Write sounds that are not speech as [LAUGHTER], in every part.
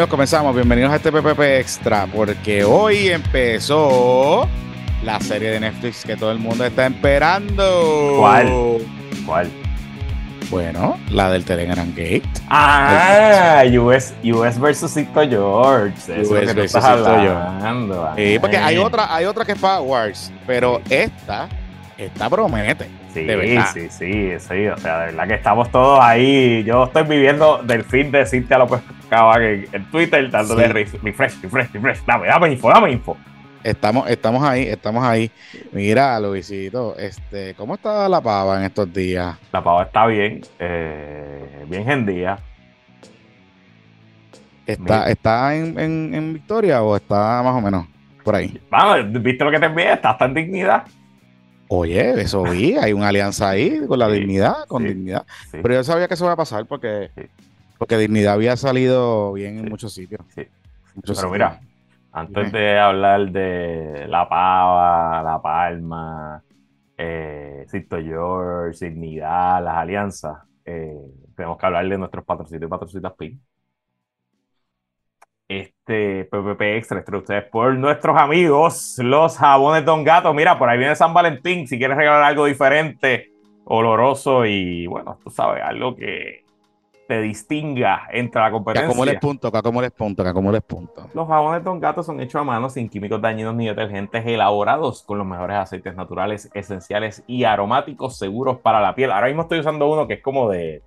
Amigos, comenzamos. Bienvenidos a este PPP Extra, porque hoy empezó la serie de Netflix que todo el mundo está esperando. ¿Cuál? ¿Cuál? Bueno, la del Telegram Gate. Ah, US, US versus Cito George. Eso US es lo que tú versus estás hablando. Sí, porque hay Ay. otra, hay otra que es Power Wars, pero esta, esta promete. Sí, de verdad. sí, sí, sí. O sea, de verdad que estamos todos ahí. Yo estoy viviendo del feed de Cintia López Cava en, en Twitter, dándole Sí. re- refresh, refresh, refresh. Dame, dame info, dame info. Estamos, estamos ahí, estamos ahí. Mira, Luisito, este, ¿cómo está la pava en estos días? La pava está bien, eh, bien gendía. ¿Está, Mira. está en, en- en Victoria o está más o menos por ahí? Vamos, ¿viste lo que te envié? Está hasta en dignidad. Oye, eso vi, hay una alianza ahí con la Sí, dignidad, con sí. dignidad. Sí, Pero yo sabía que eso iba a pasar porque, porque dignidad había salido bien en muchos sitios. Muchos Pero sitios. mira, antes de hablar de La Pava, La Palma, eh, Sisto George, Dignidad, las alianzas, eh, tenemos que hablar de nuestros patrocitos y patrocitas PIN. Este PPP Extra entre ustedes por nuestros amigos, los jabones Don Gato. Mira, por ahí viene San Valentín. Si quieres regalar algo diferente, oloroso y bueno, tú sabes, algo que te distinga entre la competencia. acumules puntos, que acumules puntos, que acumules puntos. Los jabones Don Gato son hechos a mano sin químicos dañinos ni detergentes elaborados con los mejores aceites naturales, esenciales y aromáticos seguros para la piel. Ahora mismo estoy usando uno que es como de.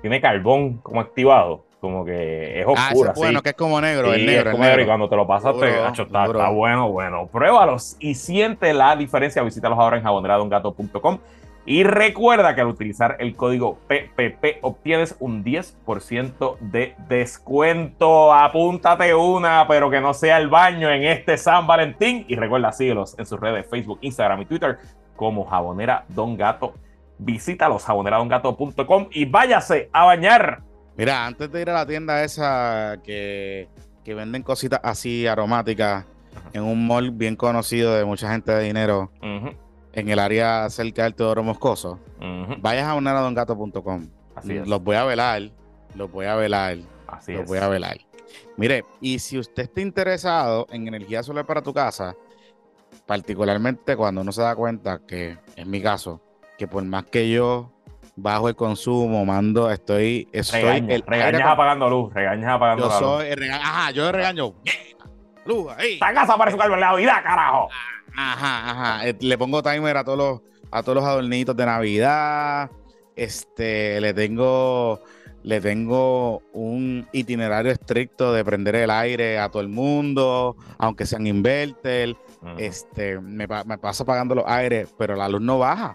Tiene carbón como activado, como que es Ah, ese oscuro. es bueno, que es como negro, Sí, el negro, es el como negro, y cuando te lo pasas, te, Duro, Acho, está, duro. está bueno, bueno. Pruébalos y siente la diferencia. Visítalos ahora en jaboneradongato.com. Y recuerda que al utilizar el código PPP obtienes un 10% de descuento. Apúntate una, pero que no sea el baño en este San Valentín. Y recuerda, síguelos en sus redes Facebook, Instagram y Twitter como Jabonera Don Gato. Visítalos jaboneradongato.com y váyase a bañar. Mira, antes de ir a la tienda esa que, que venden cositas así aromáticas en un mall bien conocido de mucha gente de dinero en el área cerca del Teodoro Moscoso, ujú. vayas a es. Los voy a velar, los voy a velar, Así los es. voy a velar. Mire, y si usted está interesado en energía solar para tu casa, particularmente cuando uno se da cuenta que, en mi caso, que por más que yo bajo el consumo, mando, estoy, estoy Regaña, el regañas apagando luz, regañas apagando Yo la luz. soy el regaño. Ajá, yo regaño. [LAUGHS] Luz, ahí. Esta casa parece un árbol de Navidad, carajo. Ajá, ajá. Eh, Le pongo timer a todos los, a todos los adornitos de Navidad. Este, le tengo, le tengo un itinerario estricto de prender el aire a todo el mundo, aunque sean inverter. Ujú, Este, me, me paso apagando los aires, pero la luz no baja.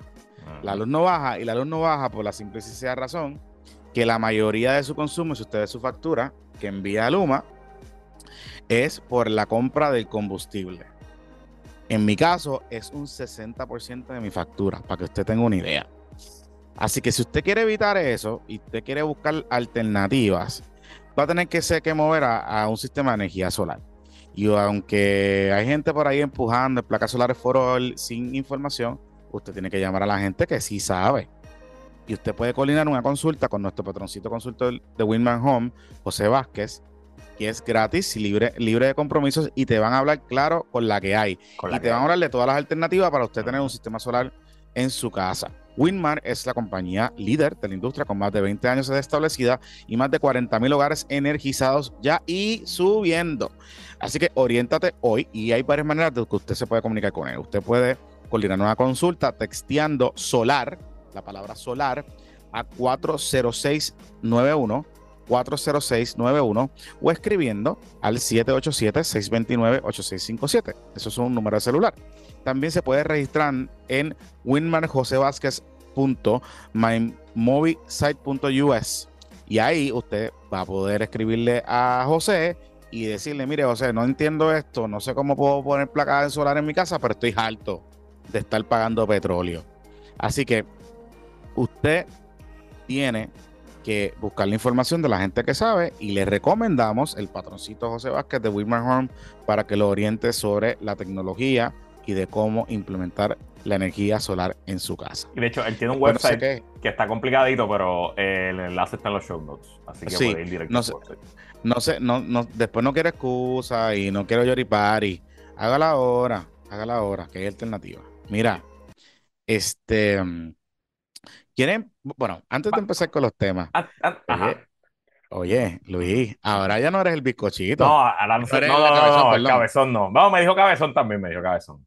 La luz no baja y la luz no baja por la simple y sencilla razón que la mayoría de su consumo, si usted ve su factura que envía a Luma, es por la compra del combustible. En mi caso, es un 60% de mi factura, para que usted tenga una idea. Así que si usted quiere evitar eso y usted quiere buscar alternativas, va a tener que, ser, que mover a, un sistema de energía solar. Y aunque hay gente por ahí empujando placas solares for all sin información, usted tiene que llamar a la gente que sí sabe. Y usted puede coordinar una consulta con nuestro patroncito consultor de Winman Home, José Vázquez, que es gratis y libre, libre de compromisos y te van a hablar claro con la que hay. Y te van a hablar de todas las alternativas para usted tener un sistema solar en su casa. Winmar es la compañía líder de la industria con más de 20 años de establecida y más de 40 mil hogares energizados ya y subiendo. Así que oriéntate hoy y hay varias maneras de que usted se puede comunicar con él. Usted puede coordinar una consulta texteando solar, la palabra solar, a 40691. 40691 o escribiendo al 787-629-8657. Eso es un número de celular. También se puede registrar en winmanjosevásquez.mymovisite.us y ahí usted va a poder escribirle a José y decirle, mire José, no entiendo esto, no sé cómo puedo poner placas de solar en mi casa, pero estoy harto de estar pagando petróleo. Así que usted tiene que buscar la información de la gente que sabe y le recomendamos el patroncito José Vázquez de Wilmer Home para que lo oriente sobre la tecnología y de cómo implementar la energía solar en su casa. Y de hecho, él tiene un Después no sé website que está complicadito, pero el enlace está en los show notes. Así que Sí, puede ir directo. no sé. No sé, no, no, después no quiero excusa y no quiero yoripari. Hágala ahora, hágala ahora, que hay alternativa. Mira, este, mm, ¿quieren? Bueno, antes de empezar con los temas, Ah, ah, ajá. oye, Luis, ahora ya no eres el bizcochito. No, ahora no, No no, el no, no, cabezón, no, el cabezón no. No, me dijo cabezón también, me dijo cabezón.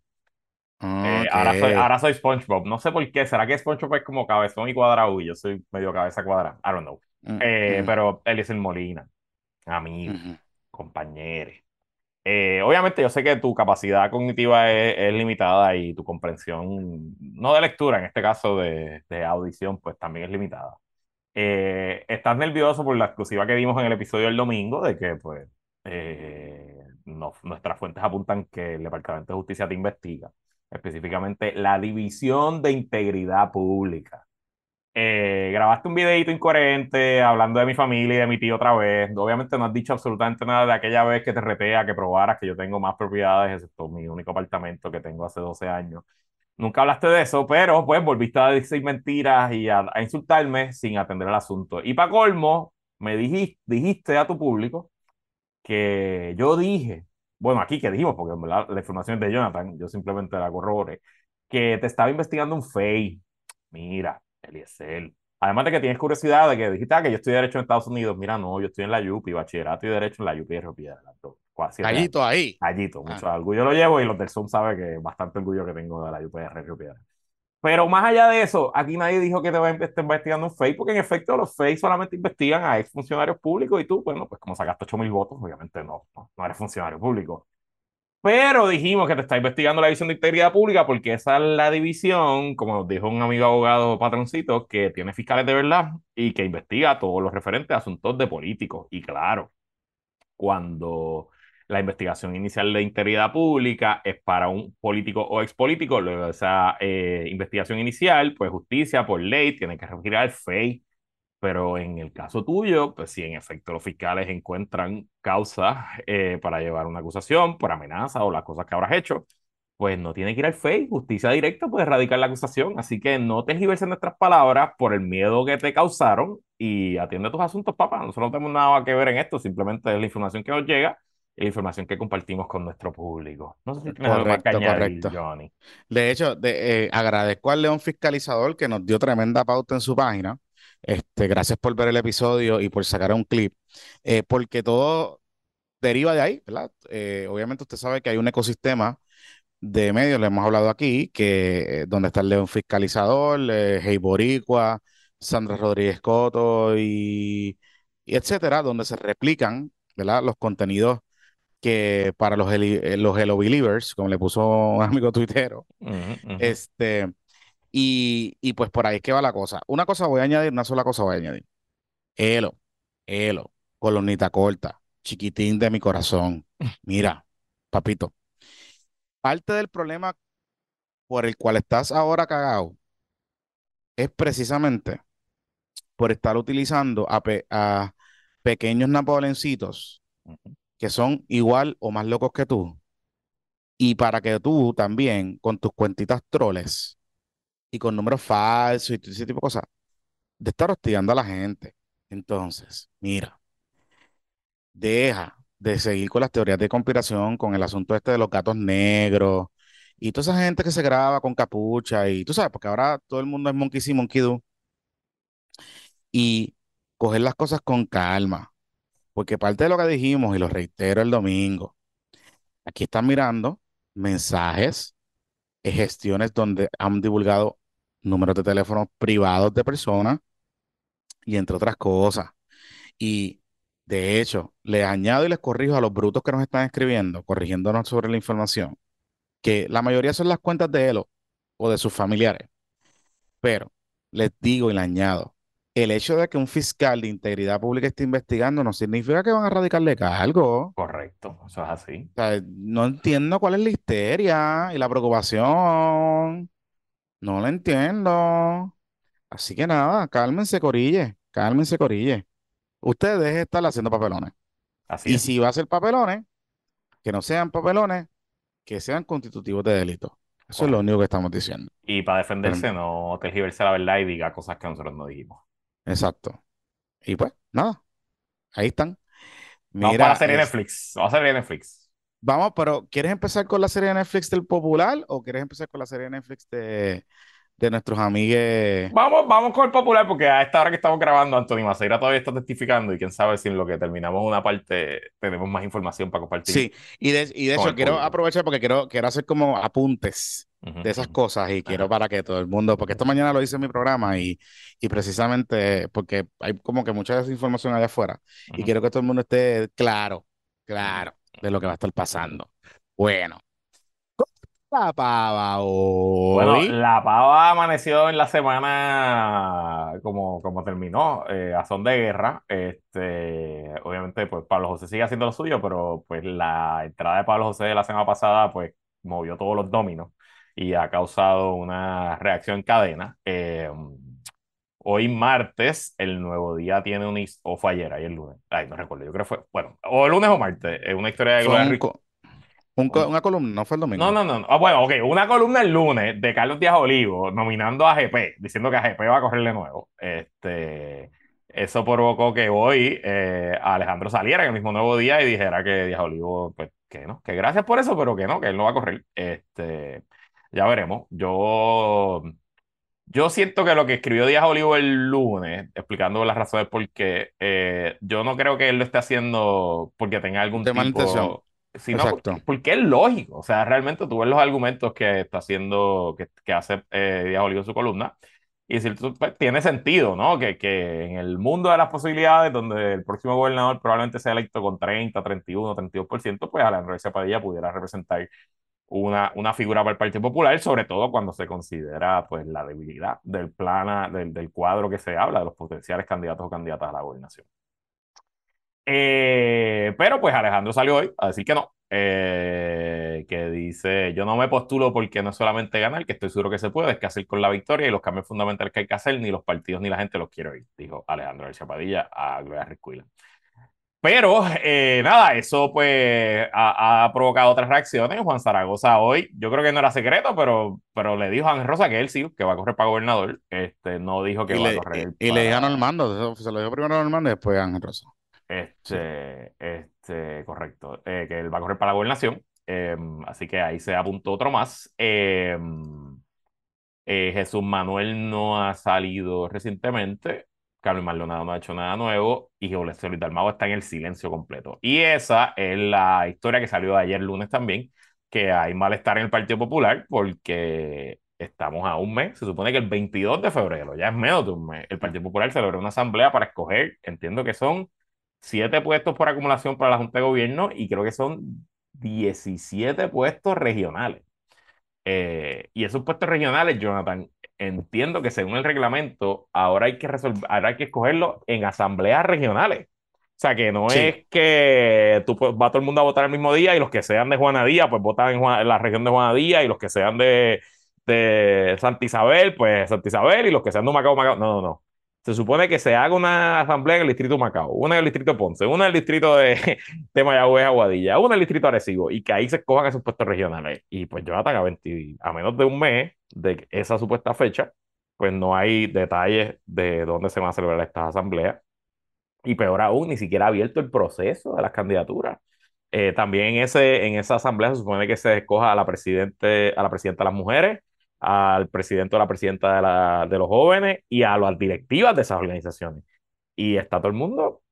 Eh, ahora, soy, ahora soy SpongeBob. No sé por qué. ¿Será que SpongeBob es como cabezón y cuadrado? Y yo soy medio cabeza cuadrada. I don't know. Mm, Eh, mm, pero él es el Molina. Amigo, ujú. compañero. Eh, obviamente yo sé que tu capacidad cognitiva es, limitada y tu comprensión, no de lectura, en este caso de, de audición, pues también es limitada. Eh, estás nervioso por la exclusiva que dimos en el episodio del domingo de que pues eh, nuestras fuentes apuntan que el Departamento de Justicia te investiga, específicamente la División de Integridad Pública. Eh, grabaste un videito incoherente hablando de mi familia y de mi tío otra vez. Obviamente no has dicho absolutamente nada de aquella vez que te reté a que probaras que yo tengo más propiedades, excepto mi único apartamento que tengo hace 12 años. Nunca hablaste de eso, pero pues volviste a decir mentiras y a, a insultarme sin atender el asunto. Y para colmo, me dijiste, dijiste a tu público que yo dije, bueno, aquí que dijimos, porque en verdad la información es de Jonathan, yo simplemente la corroboré, que te estaba investigando un FEI. Mira, Eliezer. Además de que tienes curiosidad de que dijiste ah, que yo estudié Derecho en Estados Unidos. Mira, no, yo estoy en la UPI, Bachillerato y Derecho en la UPI de Río Piedra. Allito ahí. Allito, Ah. mucho orgullo lo llevo y los del Zoom saben que bastante orgullo que tengo de la UPR Río Piedra. Pero más allá de eso, aquí nadie dijo que te va a estar investigando un FEI, porque en efecto los FEI solamente investigan a exfuncionarios públicos y tú, bueno, pues como sacaste 8 mil votos, obviamente no, no, no eres funcionario público. Pero dijimos que te está investigando la División de Integridad Pública porque esa es la división, como nos dijo un amigo abogado patroncito, que tiene fiscales de verdad y que investiga todos los referentes a asuntos de políticos. Y claro, cuando la investigación inicial de integridad pública es para un político o expolítico, luego esa eh, investigación inicial, pues justicia por ley tiene que referir al FEI. Pero en el caso tuyo, pues si en efecto los fiscales encuentran causa eh, para llevar una acusación por amenaza o las cosas que habrás hecho, pues no tiene que ir al FEI, justicia directa puede erradicar la acusación. Así que no te en nuestras palabras por el miedo que te causaron y atiende tus asuntos, papá. Nosotros no tenemos nada que ver en esto, simplemente es la información que nos llega y la información que compartimos con nuestro público. No sé si tienes algo más que Correcto, añadir, correcto. Johnny. De hecho, de- eh, agradezco al León Fiscalizador que nos dio tremenda pauta en su página. Este, gracias por ver el episodio y por sacar un clip, eh, porque todo deriva de ahí, ¿verdad? Eh, obviamente usted sabe que hay un ecosistema de medios, le hemos hablado aquí, que eh, donde está el León Fiscalizador, eh, Hey Boricua, Sandra Rodríguez Coto y, y etcétera, donde se replican, ¿verdad? Los contenidos que para los, los Hello Believers, como le puso un amigo tuitero, este, y, y pues por ahí es que va la cosa. Una cosa voy a añadir, una sola cosa voy a añadir. Elo, Elo, colonita corta, chiquitín de mi corazón. [LAUGHS] Mira, papito, parte del problema por el cual estás ahora cagado es precisamente por estar utilizando a, pe- a pequeños napoleoncitos Ujú. que son igual o más locos que tú. Y para que tú también, con tus cuentitas troles y con números falsos y todo ese tipo de cosas, de estar hostigando a la gente. Entonces, mira, deja de seguir con las teorías de conspiración, con el asunto este de los gatos negros y toda esa gente que se graba con capucha y tú sabes, porque ahora todo el mundo es monkey see, monkey do, y coger las cosas con calma, porque parte de lo que dijimos y lo reitero el domingo, aquí están mirando mensajes, eh, gestiones donde han divulgado números de teléfono privados de personas y entre otras cosas. Y de hecho, les añado y les corrijo a los brutos que nos están escribiendo, corrigiéndonos sobre la información, que la mayoría son las cuentas de Elo o de sus familiares. Pero les digo y le añado, el hecho de que un fiscal de integridad pública esté investigando no significa que van a radicarle cargo. Correcto, eso es así. O sea, no entiendo cuál es la histeria y la preocupación. No lo entiendo. Así que nada, cálmense, corille. Cálmense, corille. Ustedes dejen de estar haciendo papelones. Así Y es. si va a ser papelones, que no sean papelones que sean constitutivos de delito. Eso es lo único que estamos diciendo. Y para defenderse, no tergiverse la verdad y diga cosas que nosotros no dijimos. Exacto. Y pues, nada. Ahí están. Mira, vamos para la serie Netflix. Vamos a hacer Netflix. Vamos, pero ¿quieres empezar con la serie de Netflix del popular o quieres empezar con la serie de Netflix de, de nuestros amigos. Vamos, vamos con el popular, porque a esta hora que estamos grabando, Antonio Maceira todavía está testificando y quién sabe si en lo que terminamos una parte tenemos más información para compartir. Sí, y de, y de hecho quiero aprovechar porque quiero, quiero hacer como apuntes de esas cosas y quiero para que todo el mundo, porque esto mañana lo hice en mi programa y, y precisamente porque hay como que mucha desinformación allá afuera y quiero que todo el mundo esté claro, claro de lo que va a estar pasando. Bueno, la pava hoy? Bueno, la pava amaneció en la semana como, como terminó, eh, a son de guerra. Este, obviamente, pues Pablo José sigue haciendo lo suyo, pero pues la entrada de Pablo José de la semana pasada, pues movió todos los dominos y ha causado una reacción en cadena. Eh, hoy martes, el nuevo día tiene un... o fue ayer, ayer lunes. Ay, no recuerdo, yo creo que fue... Bueno, o el lunes o martes, es una historia de Gloria una columna, no fue el domingo. No, no, no. Ah, bueno, ok, una columna el lunes de Carlos Díaz Olivo nominando a GP, diciendo que a GP va a correr de nuevo. Este, eso provocó que hoy eh, Alejandro saliera en el mismo nuevo día y dijera que Díaz Olivo, pues que no, que gracias por eso, pero que no, que él no va a correr. Este, ya veremos. Yo, yo siento que lo que escribió Díaz Olivo el lunes, explicando las razones por qué, eh, yo no creo que él lo esté haciendo porque tenga algún de tipo sino porque, es lógico. O sea, realmente tú ves los argumentos que está haciendo, que, que hace eh, Díaz Olivo en su columna, y decir, pues, tiene sentido, ¿no? Que, que en el mundo de las posibilidades, donde el próximo gobernador probablemente sea electo con 30, 31, 32%, pues Alejandro García Padilla pudiera representar una, una figura para el Partido Popular, sobre todo cuando se considera pues la debilidad del plan, del, del cuadro que se habla de los potenciales candidatos o candidatas a la gobernación. Eh, pero pues Alejandro salió hoy a decir que no, eh, que dice, yo no me postulo porque no es solamente ganar, que estoy seguro que se puede, es que hacer con la victoria y los cambios fundamentales que hay que hacer, ni los partidos ni la gente los quiere oír, dijo Alejandro García Padilla a Gloria Recuila. Pero eh, nada, eso pues ha, provocado otras reacciones. Juan Zaragoza hoy, yo creo que no era secreto, pero, pero le dijo a Ángel Rosa que él sí, que va a correr para gobernador. Este, no dijo que va a correr. Y, le dijo a Normando, se lo dijo primero a Normando y después a Ángel Rosa. Este, este, correcto. Eh, que él va a correr para la gobernación. Em, así que ahí se apuntó otro más. Em, eh, Jesús Manuel no ha salido recientemente. Carlos Maldonado no ha hecho nada nuevo. Y Luis Dalmado está en el silencio completo. Y esa es la historia que salió ayer lunes también. Que hay malestar en el Partido Popular porque estamos a un mes. Se supone que el 22 de febrero, ya es menos de un mes, el Partido Popular celebró una asamblea para escoger, entiendo que son siete puestos por acumulación para la Junta de Gobierno y creo que son 17 puestos regionales. Eh, y esos puestos regionales, Jonathan, entiendo que según el reglamento, ahora hay que resolver, ahora hay que escogerlo en asambleas regionales. O sea, que no es que tú va todo el mundo a votar el mismo día y los que sean de Juanadía, pues votan en, la región de Juanadía y los que sean de, de Santa Isabel, pues Santa Isabel y los que sean de Macao, Macao. No, no, no se supone que se haga una asamblea en el distrito Macao, una en el distrito Ponce, una en el distrito de, [LAUGHS] de Mayagüez, Aguadilla, una en el distrito Arecibo, y que ahí se escojan esos puestos regionales. Y pues Jonathan, a, 20, a menos de un mes de esa supuesta fecha, pues no hay detalles de dónde se van a celebrar estas asambleas. Y peor aún, ni siquiera ha abierto el proceso de las candidaturas. Eh, también en, ese, en esa asamblea se supone que se escoja a la, a la presidenta de las mujeres, al presidente o la presidenta de, la, de los jóvenes y a las directivas de esas organizaciones. Y está todo el mundo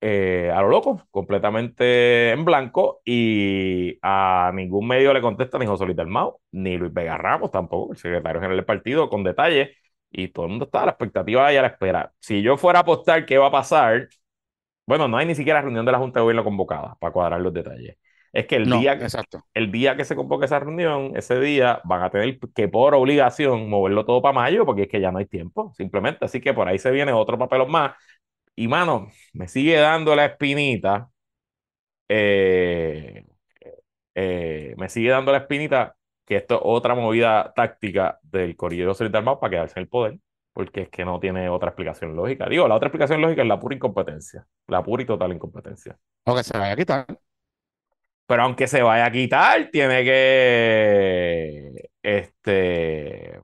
eh, a lo loco, completamente en blanco, y a ningún medio le contesta ni José Luis Dalmau, ni Luis Vega Ramos tampoco, el secretario general del partido, con detalles, y todo el mundo está a la expectativa y a la espera. Si yo fuera a apostar qué va a pasar, bueno, no hay ni siquiera reunión de la Junta de Gobierno convocada para cuadrar los detalles es que el, día, exacto. el día que se convoque esa reunión, ese día van a tener que por obligación moverlo todo para mayo porque es que ya no hay tiempo, simplemente. Así que por ahí se viene otro papelón más. Y mano, me sigue dando la espinita. Eh, eh, me sigue dando la espinita que esto es otra movida táctica del Corriero Solidario Armado para quedarse en el poder, porque es que no tiene otra explicación lógica. Digo, la otra explicación lógica es la pura incompetencia, la pura y total incompetencia. O que se vaya a quitar. Pero aunque se vaya a quitar, tiene que. Este.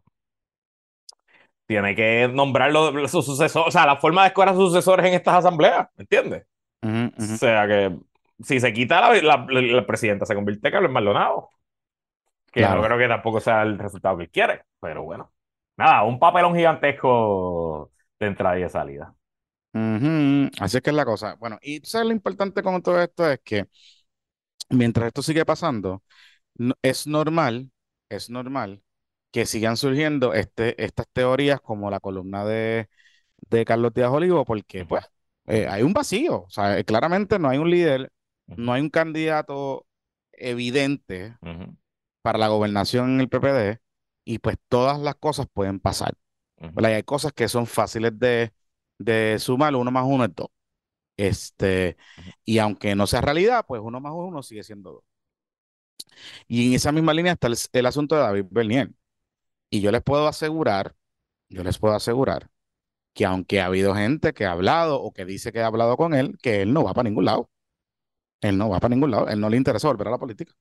Tiene que nombrarlo su sucesor. O sea, la forma de escoger a sus sucesores en estas asambleas. ¿Me entiendes? O sea que. Si se quita la, la, la presidenta, se convierte en Carlos Maldonado. Que Claro. no creo que tampoco sea el resultado que él quiere. Pero bueno. Nada, un papelón gigantesco de entrada y de salida. Así es que es la cosa. Bueno, y sabes lo importante con todo esto es que mientras esto sigue pasando, no- es normal, es normal que sigan surgiendo este, estas teorías como la columna de, de Carlos Díaz Olivo, porque pues eh, hay un vacío, o sea, eh, claramente no hay un líder, no hay un candidato evidente para la gobernación en el PPD y pues todas las cosas pueden pasar. ¿verdad? Y hay cosas que son fáciles de, de sumar, uno más uno es dos. Este, y aunque no sea realidad, pues uno más uno sigue siendo dos. Y en esa misma línea está el, el asunto de David Bernier. Y yo les puedo asegurar, yo les puedo asegurar que aunque ha habido gente que ha hablado o que dice que ha hablado con él, que él no va para ningún lado. Él no va para ningún lado. Él no le interesa volver a la política.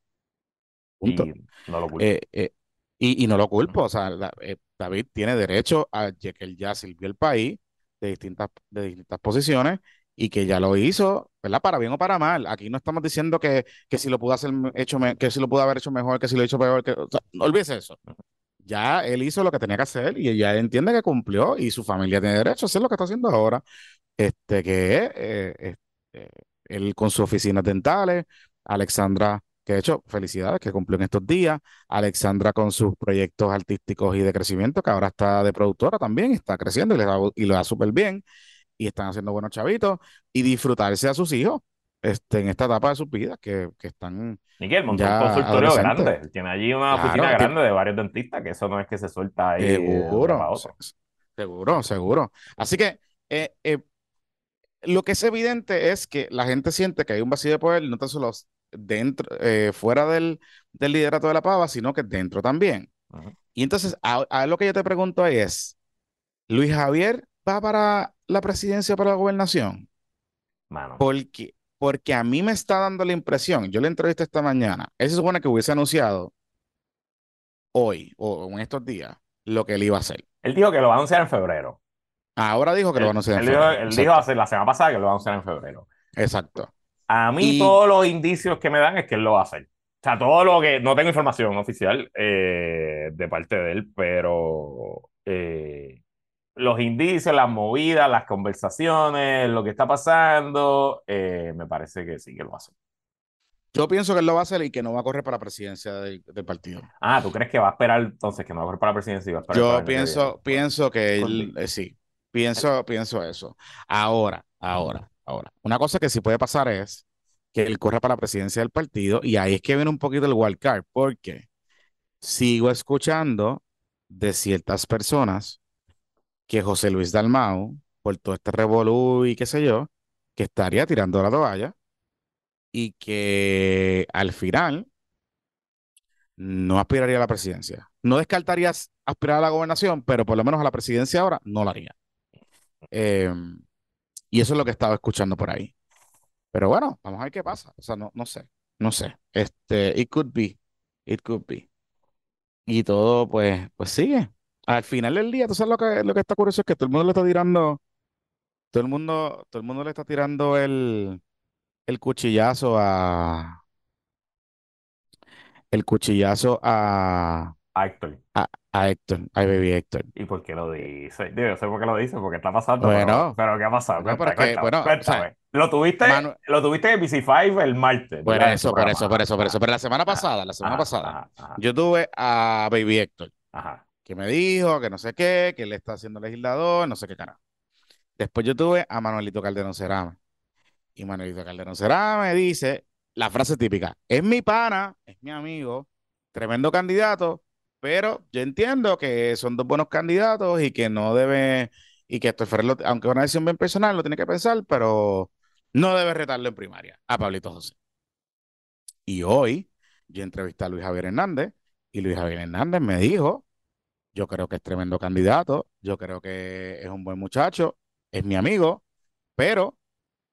Punto. Y no lo culpo. Eh, eh, y, y no lo culpo, o sea, la- eh, David tiene derecho a que él ya sirvió el país de distintas, de distintas posiciones y que ya lo hizo, ¿verdad? Para bien o para mal. Aquí no estamos diciendo que, que si lo pudo hacer hecho, que si lo pudo haber hecho mejor, que si lo hizo peor, que, o sea, no olvídese eso. Ya él hizo lo que tenía que hacer y ya entiende que cumplió y su familia tiene derecho a hacer lo que está haciendo ahora. Este, que eh, este, él con sus oficinas dentales, Alexandra, que de hecho, felicidades, que cumplió en estos días, Alexandra con sus proyectos artísticos y de crecimiento, que ahora está de productora también, está creciendo y le da, y lo da súper bien, y están haciendo buenos chavitos, y disfrutarse a sus hijos este, en esta etapa de sus vidas, que, que están Miguel montó un consultorio grande. Tiene allí una Claro, oficina grande de varios dentistas, que eso no es que se suelta ahí para Seguro, otro. seguro, seguro. Así que eh, eh, lo que es evidente es que la gente siente que hay un vacío de poder, no tan solo dentro, eh, fuera del, del liderato de la pava, sino que dentro también. Y entonces, a, a lo que yo te pregunto ahí es, ¿Luis Javier va para la presidencia, para la gobernación? Mano. Porque, porque a mí me está dando la impresión, yo le entrevisté esta mañana, él se supone que hubiese anunciado hoy o en estos días lo que él iba a hacer. Él dijo que lo va a anunciar en febrero. Ahora dijo que lo va a anunciar en él dijo, febrero. él Exacto. dijo hace- la semana pasada que lo va a anunciar en febrero. Exacto. A mí Y- todos los indicios que me dan es que él lo va a hacer. O sea, todo lo que... No tengo información oficial eh, de parte de él, pero eh, los indicios, las movidas, las conversaciones, lo que está pasando, eh, me parece que sí que lo va a hacer. Yo pienso que él lo va a hacer y que no va a correr para la presidencia del, del partido. Ah, ¿tú crees que va a esperar entonces que no va a correr para la presidencia y va a esperar Yo pienso, pienso que él, eh, sí, pienso, pienso eso. Ahora, ahora, ahora. Una cosa que sí puede pasar es que él corra para la presidencia del partido y ahí es que viene un poquito el wild card, porque sigo escuchando de ciertas personas que José Luis Dalmau, por todo este revolú y qué sé yo, que estaría tirando la toalla y que al final no aspiraría a la presidencia. No descartaría as- aspirar a la gobernación, pero por lo menos a la presidencia ahora no lo haría. Eh, y eso es lo que estaba escuchando por ahí. Pero bueno, vamos a ver qué pasa. O sea, no, no sé, no sé. Este, it could be, it could be. Y todo, pues, pues sigue. Al final del día, tú sabes lo que, lo que está curioso es que todo el mundo le está tirando, todo el mundo, todo el mundo le está tirando el, el cuchillazo a, el cuchillazo a, A Héctor. a, a Héctor, a Baby Héctor. ¿Y por qué lo dice? Digo, yo sé por qué lo dice, porque está pasando. Bueno. pero, pero ¿qué ha pasado? Bueno, Cuéntame, pero es que, cuéntame, bueno, o sea, cuéntame. lo tuviste, Manu- lo tuviste en BC5 el martes. Por eso, por eso, por eso, por eso. Pero la semana Ajá, pasada, la semana ajá, pasada, Ajá, ajá, yo tuve a Baby Héctor, ajá. Que me dijo que no sé qué, que él está haciendo legislador, no sé qué carajo. Después yo tuve a Manuelito Calderón Cerame. Y Manuelito Calderón Cerame dice la frase típica, es mi pana, es mi amigo, tremendo candidato, pero yo entiendo que son dos buenos candidatos y que no debe, y que Ferrer, lo- aunque es una decisión bien personal, lo tiene que pensar, pero no debe retarlo en primaria a Pablito José. Y hoy yo entrevisté a Luis Javier Hernández y Luis Javier Hernández me dijo, yo creo que es tremendo candidato, yo creo que es un buen muchacho, es mi amigo, pero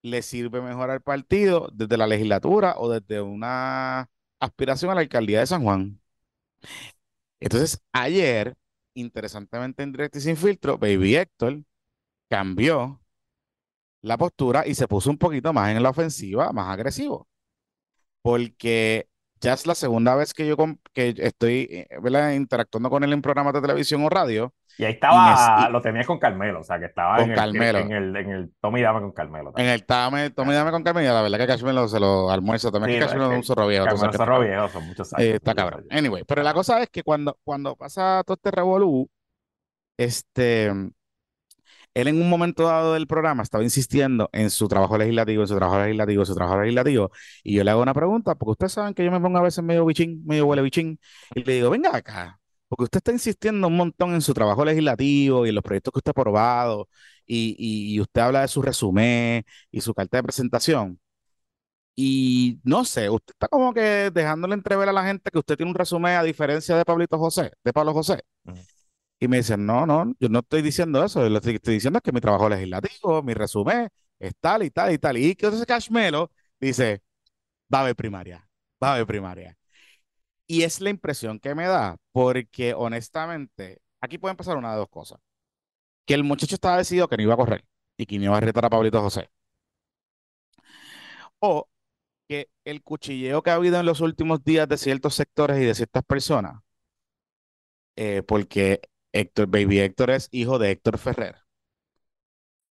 le sirve mejor al partido desde la legislatura o desde una aspiración a la alcaldía de San Juan. Entonces, ayer, interesantemente en Directo y Sin Filtro, Baby Héctor cambió la postura y se puso un poquito más en la ofensiva, más agresivo. Porque ya es la segunda vez que yo que estoy eh, interactuando con él en programas de televisión o radio. Y ahí estaba, lo tenías con Carmelo, o sea, que estaba con en, Carmelo. El, en, el, en el Tommy Dame con Carmelo. En el Tommy Dame con Carmelo, la verdad que Carmelo se lo almuerza también. que Carmelo es un zorro viejo. Carmelo es un zorro viejo, son muchos años. Eh, está cabrón. Anyway, pero la cosa es que cuando, cuando pasa todo este revolú, este él en un momento dado del programa estaba insistiendo en su trabajo legislativo, en su trabajo legislativo, en su trabajo legislativo, y yo le hago una pregunta, porque ustedes saben que yo me pongo a veces medio bichín, medio huele bichín, y le digo, venga acá, porque usted está insistiendo un montón en su trabajo legislativo y en los proyectos que usted ha aprobado, y, y, usted habla de su resumen y su carta de presentación. Y no sé, usted está como que dejándole entrever a la gente que usted tiene un resumen a diferencia de Pablito José, de Pablo José. Y me dicen, no, no, yo no estoy diciendo eso, lo que estoy diciendo es que mi trabajo legislativo, mi resumen es tal y tal y tal. Y que ese Cashmelo dice, va a haber primaria, va a haber primaria. Y es la impresión que me da, porque honestamente, aquí pueden pasar una de dos cosas. Que el muchacho estaba decidido que no iba a correr y que no iba a retar a Pablito José. O que el cuchilleo que ha habido en los últimos días de ciertos sectores y de ciertas personas, eh, porque Héctor, Baby Héctor es hijo de Héctor Ferrer.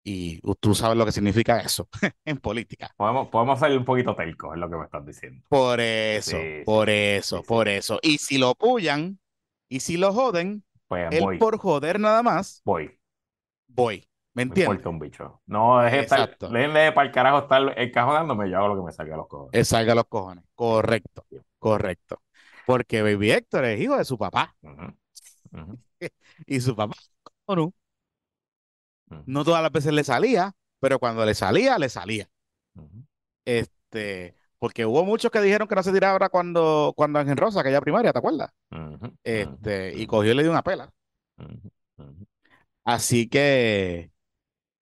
Y tú sabes lo que significa eso [LAUGHS] en política. Podemos, podemos salir un poquito telco, es lo que me estás diciendo. Por eso, por eso, por eso. Y si lo pullan, y si lo joden, pues él por joder nada más, voy. Voy. ¿Me entiendes? Me un bicho. No, deje estar, déjenle para el carajo estar encajonándome, yo hago lo que me salga a los cojones. Salga a los cojones. Correcto, correcto. Porque Baby Héctor es hijo de su papá. [LAUGHS] y su papá, no, no todas las veces le salía, pero cuando le salía, le salía. Este, porque hubo muchos que dijeron que no se tiraba cuando, cuando Ángel Rosa, aquella primaria, ¿te acuerdas? Este, y cogió y le dio una pela. Así que,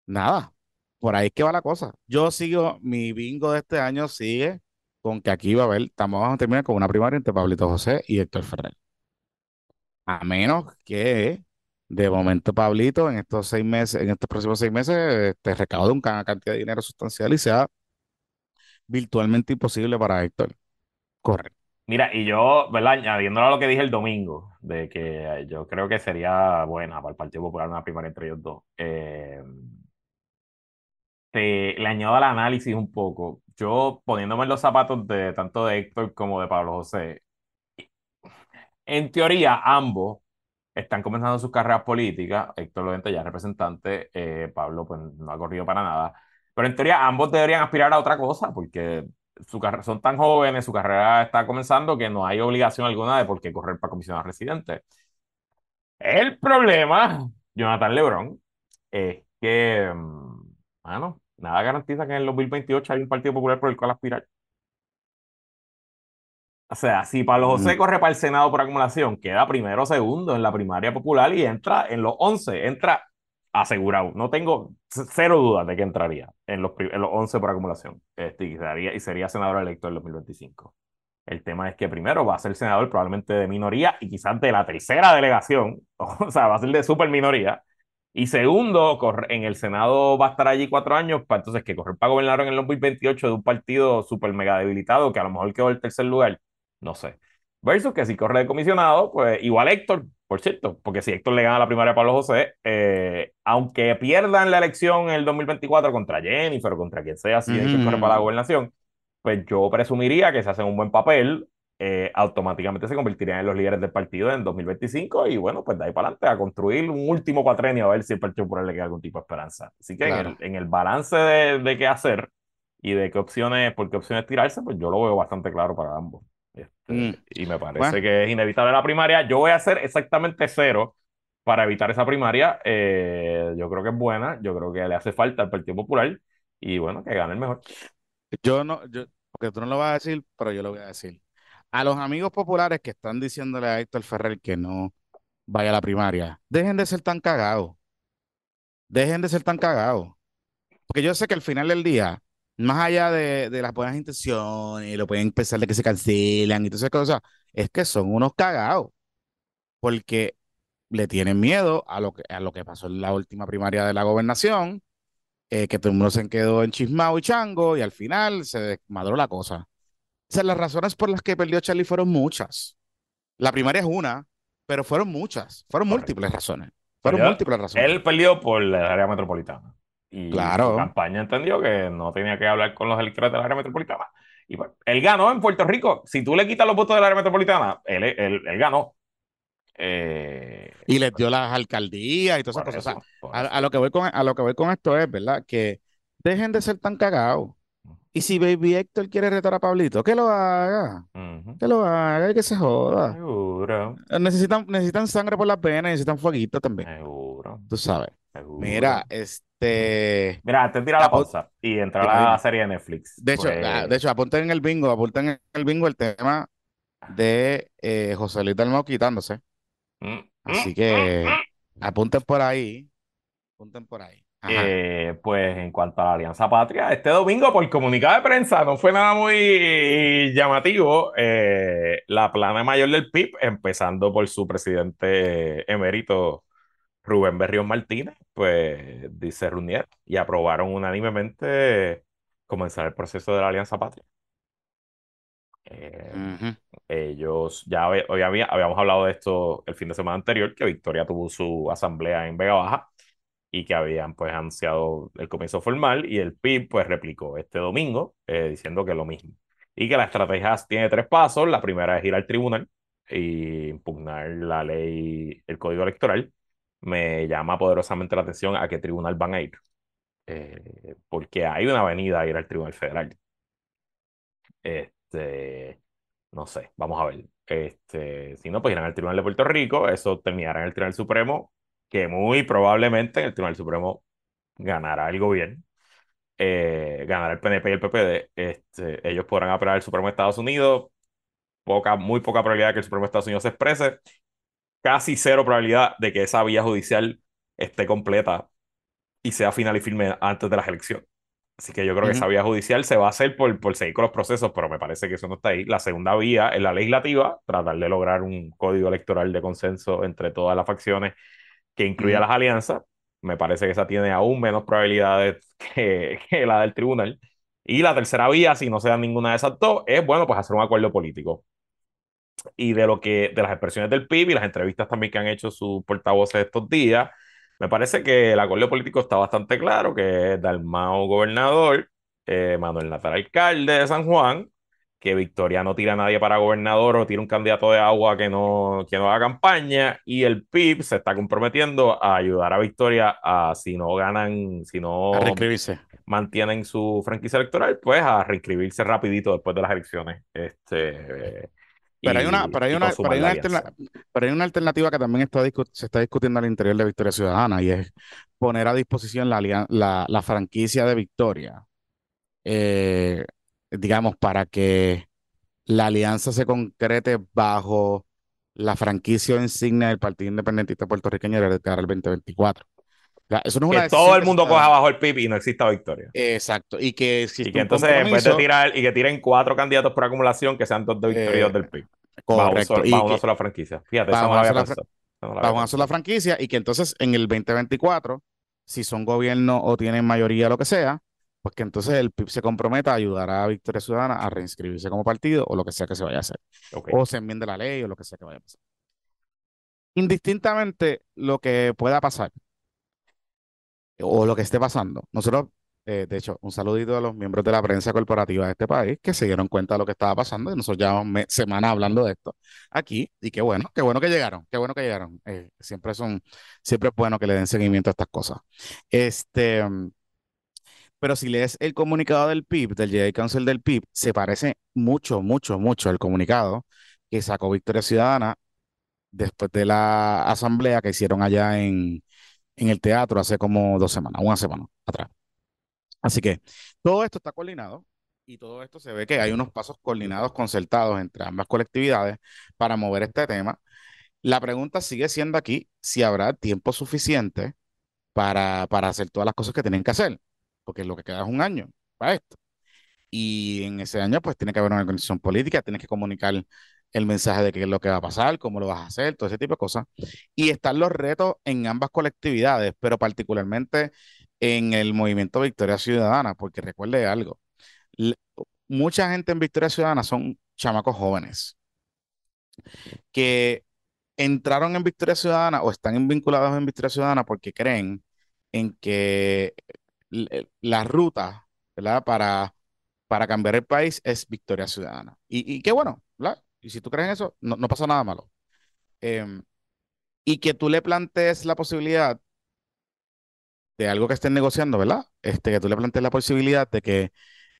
nada, por ahí es que va la cosa. Yo sigo, mi bingo de este año sigue con que aquí va a haber, estamos a terminar con una primaria entre Pablito José y Héctor Ferrer. A menos que de momento Pablito en estos seis meses, en estos próximos seis meses, te recaude una cantidad de dinero sustancial y sea virtualmente imposible para Héctor. Correcto. Mira, y yo, ¿verdad? Añadiéndolo a lo que dije el domingo, de que yo creo que sería buena para el Partido Popular una primaria entre ellos dos. Eh, te, le añado al análisis un poco. Yo poniéndome en los zapatos de tanto de Héctor como de Pablo José, en teoría, ambos están comenzando sus carreras políticas. Héctor Lorente ya es representante, eh, Pablo pues no ha corrido para nada. Pero en teoría ambos deberían aspirar a otra cosa porque su son tan jóvenes, su carrera está comenzando que no hay obligación alguna de por qué correr para comisionar residente. El problema, Jonathan Lebron, es que, bueno, mm, nada garantiza que en el 2028 hay un Partido Popular por el cual aspirar. O sea, si Pablo José mm. corre para el Senado por acumulación, queda primero o segundo en la primaria popular y entra en los 11, entra asegurado. No tengo cero dudas de que entraría en los, en los 11 por acumulación este, y, sería, y sería senador electo en 2025. El tema es que primero va a ser senador probablemente de minoría y quizás de la tercera delegación, [LAUGHS] o sea, va a ser de super minoría. Y segundo, en el Senado va a estar allí cuatro años, para entonces que correr para gobernador en el 2028 de un partido súper mega debilitado que a lo mejor quedó el tercer lugar no sé. Versus que si corre de comisionado, pues igual Héctor, por cierto, porque si Héctor le gana la primaria a Pablo José, eh, aunque pierdan la elección en el 2024 contra Jennifer o contra quien sea, si Héctor corre para la gobernación, pues yo presumiría que si hacen un buen papel, eh, automáticamente se convertirían en los líderes del partido en 2025 y bueno, pues de ahí para adelante a construir un último cuatrenio a ver si el Partido Popular le queda algún tipo de esperanza. Así que en, el, balance de, de qué hacer y de qué opciones, por qué opciones tirarse, pues yo lo veo bastante claro para ambos. Este, mm. Y me parece que es inevitable la primaria. Yo voy a hacer exactamente cero para evitar esa primaria. Eh, yo creo que es buena, yo creo que le hace falta al Partido Popular y bueno, que gane el mejor. Yo no, yo, porque tú no lo vas a decir, pero yo lo voy a decir. A los amigos populares que están diciéndole a Héctor Ferrer que no vaya a la primaria, dejen de ser tan cagados. Dejen de ser tan cagados. Porque yo sé que al final del día, más allá de, de las buenas intenciones, lo pueden pensar de que se cancelan y todas esas cosas, es que son unos cagados, porque le tienen miedo a lo que, a lo que pasó en la última primaria de la gobernación, eh, que todo el mundo se quedó en chismao y chango, y al final se desmadró la cosa. O sea, las razones por las que perdió Charlie fueron muchas. La primaria es una, pero fueron muchas, fueron múltiples razones. Fueron múltiples razones. Él perdió por el área metropolitana. Y Claro. su campaña entendió que no tenía que hablar con los electores del área metropolitana. Y pues, él ganó en Puerto Rico. Si tú le quitas los votos del área metropolitana, él, él, él ganó. Eh, Y les dio las alcaldías y todas esas cosas. O sea, A, lo que voy con, a lo que voy con esto es, ¿verdad? Que dejen de ser tan cagados. Y si Baby Héctor quiere retar a Pablito, que lo haga. Que lo haga y que se joda. Seguro, Necesitan, necesitan sangre por las venas, necesitan fueguito también. seguro, Tú sabes. seguro. Mira, este. Mira, antes de tirar la Apu- pausa y entrar a la serie de Netflix. De hecho, pues, ah, de hecho, apunten en el bingo, apunten en el bingo el tema de eh, José Luis Dalmau quitándose. mm, Así mm, que mm, apunten por ahí. Apunten por ahí. Eh, pues en cuanto a la Alianza Patria, este domingo por comunicado de prensa no fue nada muy llamativo. eh, la plana mayor del PIB, empezando por su presidente emérito Rubén Berrios Martínez, pues se reunieron y aprobaron unánimemente comenzar el proceso de la Alianza Patria. Eh, Ujú. ellos ya hoy había- habíamos hablado de esto el fin de semana anterior, que Victoria tuvo su asamblea en Vega Baja y que habían pues anunciado el comienzo formal y el PIB pues replicó este domingo eh, diciendo que lo mismo. Y que la estrategia tiene tres pasos. La primera es ir al tribunal y impugnar la ley, el código electoral. Me llama poderosamente la atención a qué tribunal van a ir. Eh, porque hay una avenida a ir al tribunal federal. Este, no sé, vamos a ver. Este, si no, pues irán al Tribunal de Puerto Rico, eso terminará en el Tribunal Supremo, que muy probablemente en el Tribunal Supremo ganará el gobierno, eh, ganará el PNP y el PPD. Este, ellos podrán apelar al Supremo de Estados Unidos, poca, muy poca probabilidad de que el Supremo de Estados Unidos se exprese, casi cero probabilidad de que esa vía judicial esté completa y sea final y firme antes de las elecciones. Así que yo creo que esa vía judicial se va a hacer por, por seguir con los procesos, pero me parece que eso no está ahí. La segunda vía es la legislativa, tratar de lograr un código electoral de consenso entre todas las facciones que incluya las alianzas. Me parece que esa tiene aún menos probabilidades [LAUGHS] que, que la del tribunal. Y la tercera vía, si no se dan ninguna de esas dos, es, bueno, pues hacer un acuerdo político. Y de lo que, de las expresiones del PIB y las entrevistas también que han hecho sus portavoces estos días, me parece que el acuerdo político está bastante claro, que es Dalmao gobernador, eh, Manuel Natal alcalde de San Juan, que Victoria no tira a nadie para gobernador o tira un candidato de agua que no, que no haga campaña, y el PIB se está comprometiendo a ayudar a Victoria a, si no ganan, si no mantienen su franquicia electoral, pues a reinscribirse rapidito después de las elecciones. Este, Pero hay una, pero hay una, pero hay una, alianza. alterna- pero hay una alternativa que también está se está discutiendo al interior de Victoria Ciudadana y es poner a disposición la, la, la franquicia de Victoria, eh, digamos, para que la alianza se concrete bajo la franquicia insignia del Partido Independentista Puertorriqueño de cara al 2024. O sea, eso no es una Que todo el que mundo coja abajo el PIB y no exista victoria. Exacto. Y que existe Y que un entonces, en vez de tirar y que tiren cuatro candidatos por acumulación, que sean dos de victoria y eh, dos del PIB. Bajo, correcto. solo- Y bajo una que- sola franquicia. Fíjate, bajo esa no había pensado. No bajo una sola franquicia y que entonces en el 2024, si son gobierno o tienen mayoría, lo que sea, pues que entonces el PIB se comprometa a ayudar a Victoria Ciudadana a reinscribirse como partido o lo que sea que se vaya a hacer. O se enmiende la ley o lo que sea que vaya a pasar. Indistintamente lo que pueda pasar o lo que esté pasando, nosotros, eh, de hecho, un saludito a los miembros de la prensa corporativa de este país que se dieron cuenta de lo que estaba pasando y nosotros llevamos semanas hablando de esto aquí y qué bueno, qué bueno que llegaron, qué bueno que llegaron. Eh, siempre son, siempre es bueno que le den seguimiento a estas cosas. Este, pero si lees el comunicado del PIB, del Jedi Council del PIB, se parece mucho, mucho, mucho al comunicado que sacó Victoria Ciudadana después de la asamblea que hicieron allá en, en el teatro hace como dos semanas, una semana atrás. Así que todo esto está coordinado y todo esto se ve que hay unos pasos coordinados, concertados entre ambas colectividades para mover este tema. La pregunta sigue siendo aquí si habrá tiempo suficiente para, para hacer todas las cosas que tienen que hacer, porque lo que queda es un año para esto. y en ese año pues tiene que haber una organización política, tienes que comunicar el mensaje de qué es lo que va a pasar, cómo lo vas a hacer, todo ese tipo de cosas. Y están los retos en ambas colectividades, pero particularmente en el movimiento Victoria Ciudadana, porque recuerde algo, mucha gente en Victoria Ciudadana son chamacos jóvenes que entraron en Victoria Ciudadana o están vinculados en Victoria Ciudadana porque creen en que la ruta. Para, para cambiar el país es Victoria Ciudadana. Y, y qué bueno, ¿verdad? Y si tú crees en eso, no, pasa nada malo. Em, y que tú le plantees la posibilidad de algo que estén negociando, ¿verdad? Este, que tú le plantees la posibilidad de que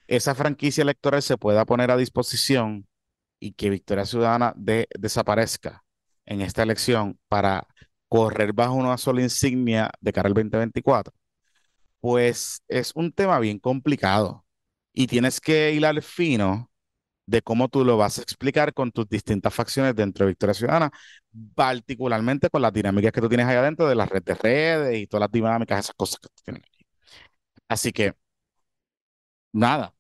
esa franquicia electoral se pueda poner a disposición y que Victoria Ciudadana desaparezca en esta elección para correr bajo una sola insignia de cara al 2024, pues es un tema bien complicado y tienes que al fino de cómo tú lo vas a explicar con tus distintas facciones dentro de Victoria Ciudadana, particularmente con las dinámicas que tú tienes ahí adentro de las redes de redes y todas las dinámicas, esas cosas que tú tienes aquí. Así que, nada,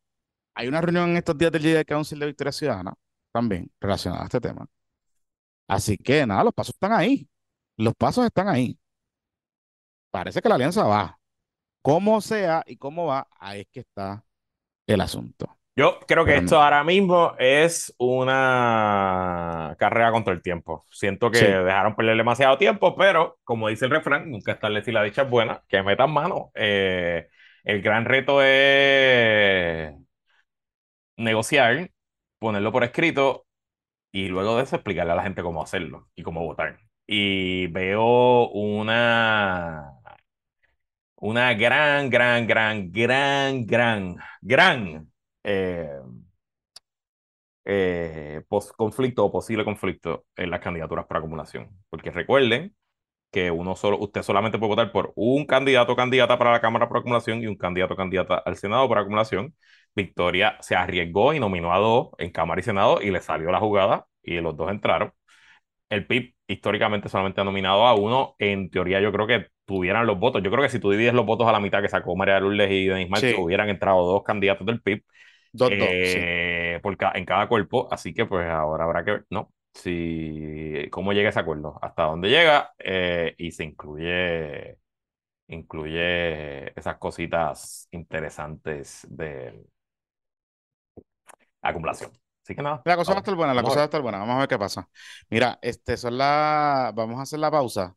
hay una reunión en estos días del Leader Council de Victoria Ciudadana también relacionada a este tema. Así que, nada, los pasos están ahí. Los pasos están ahí. Parece que la alianza va. Como sea y cómo va, ahí es que está el asunto. Yo creo que esto ahora mismo es una carrera contra el tiempo. Siento que dejaron perder demasiado tiempo, pero como dice el refrán, nunca está si la dicha es buena, que metan mano. Eh, el gran reto es negociar, ponerlo por escrito y luego de eso explicarle a la gente cómo hacerlo y cómo votar. Y veo una una gran, gran, gran, gran, gran, gran eh, eh, conflicto o posible conflicto en las candidaturas por acumulación. Porque recuerden que uno solo, usted solamente puede votar por un candidato o candidata para la Cámara por acumulación y un candidato o candidata al Senado por acumulación. Victoria se arriesgó y nominó a dos en Cámara y Senado y le salió la jugada y los dos entraron. El PIB históricamente solamente ha nominado a uno. En teoría, yo creo que tuvieran los votos. Yo creo que si tú divides los votos a la mitad que sacó María Lourdes y Denis Martí, hubieran entrado dos candidatos del PIB. Dos, eh, en cada cuerpo, así que pues ahora habrá que ver, ¿no? Si, cómo llega ese acuerdo, hasta dónde llega eh, y se incluye, incluye esas cositas interesantes de acumulación. Así que nada. La cosa va a estar buena, la cosa va a estar buena. Vamos a ver qué pasa. Mira, este, son la... vamos a hacer la pausa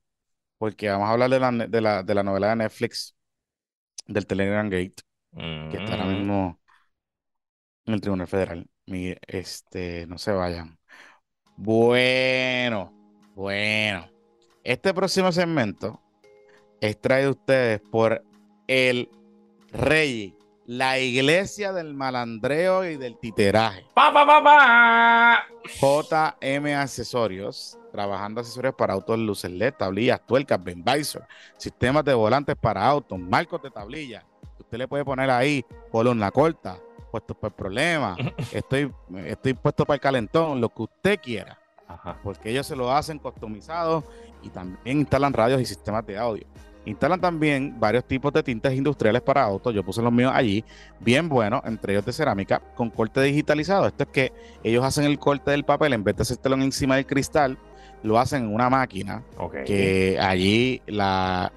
porque vamos a hablar de la, de la, de la novela de Netflix del Telegram Gate, que está ahora mm. mismo en el Tribunal Federal. este, no se vayan. Bueno, bueno. Este próximo segmento es traído a ustedes por el Rey, la iglesia del malandreo y del titeraje. Pa, pa, pa, JM Accesorios, trabajando accesorios para autos, luces LED, tablillas, tuercas, Benvisor, sistemas de volantes para autos, marcos de tablilla. Usted le puede poner ahí columna corta, puesto para el problema, [LAUGHS] estoy, estoy puesto para el calentón, lo que usted quiera. Porque ellos se lo hacen customizado y también instalan radios y sistemas de audio. Instalan también varios tipos de tintes industriales para autos. Yo puse los míos allí, bien buenos, entre ellos de cerámica, con corte digitalizado. Esto es que ellos hacen el corte del papel en vez de hacértelo encima del cristal, lo hacen en una máquina que allí la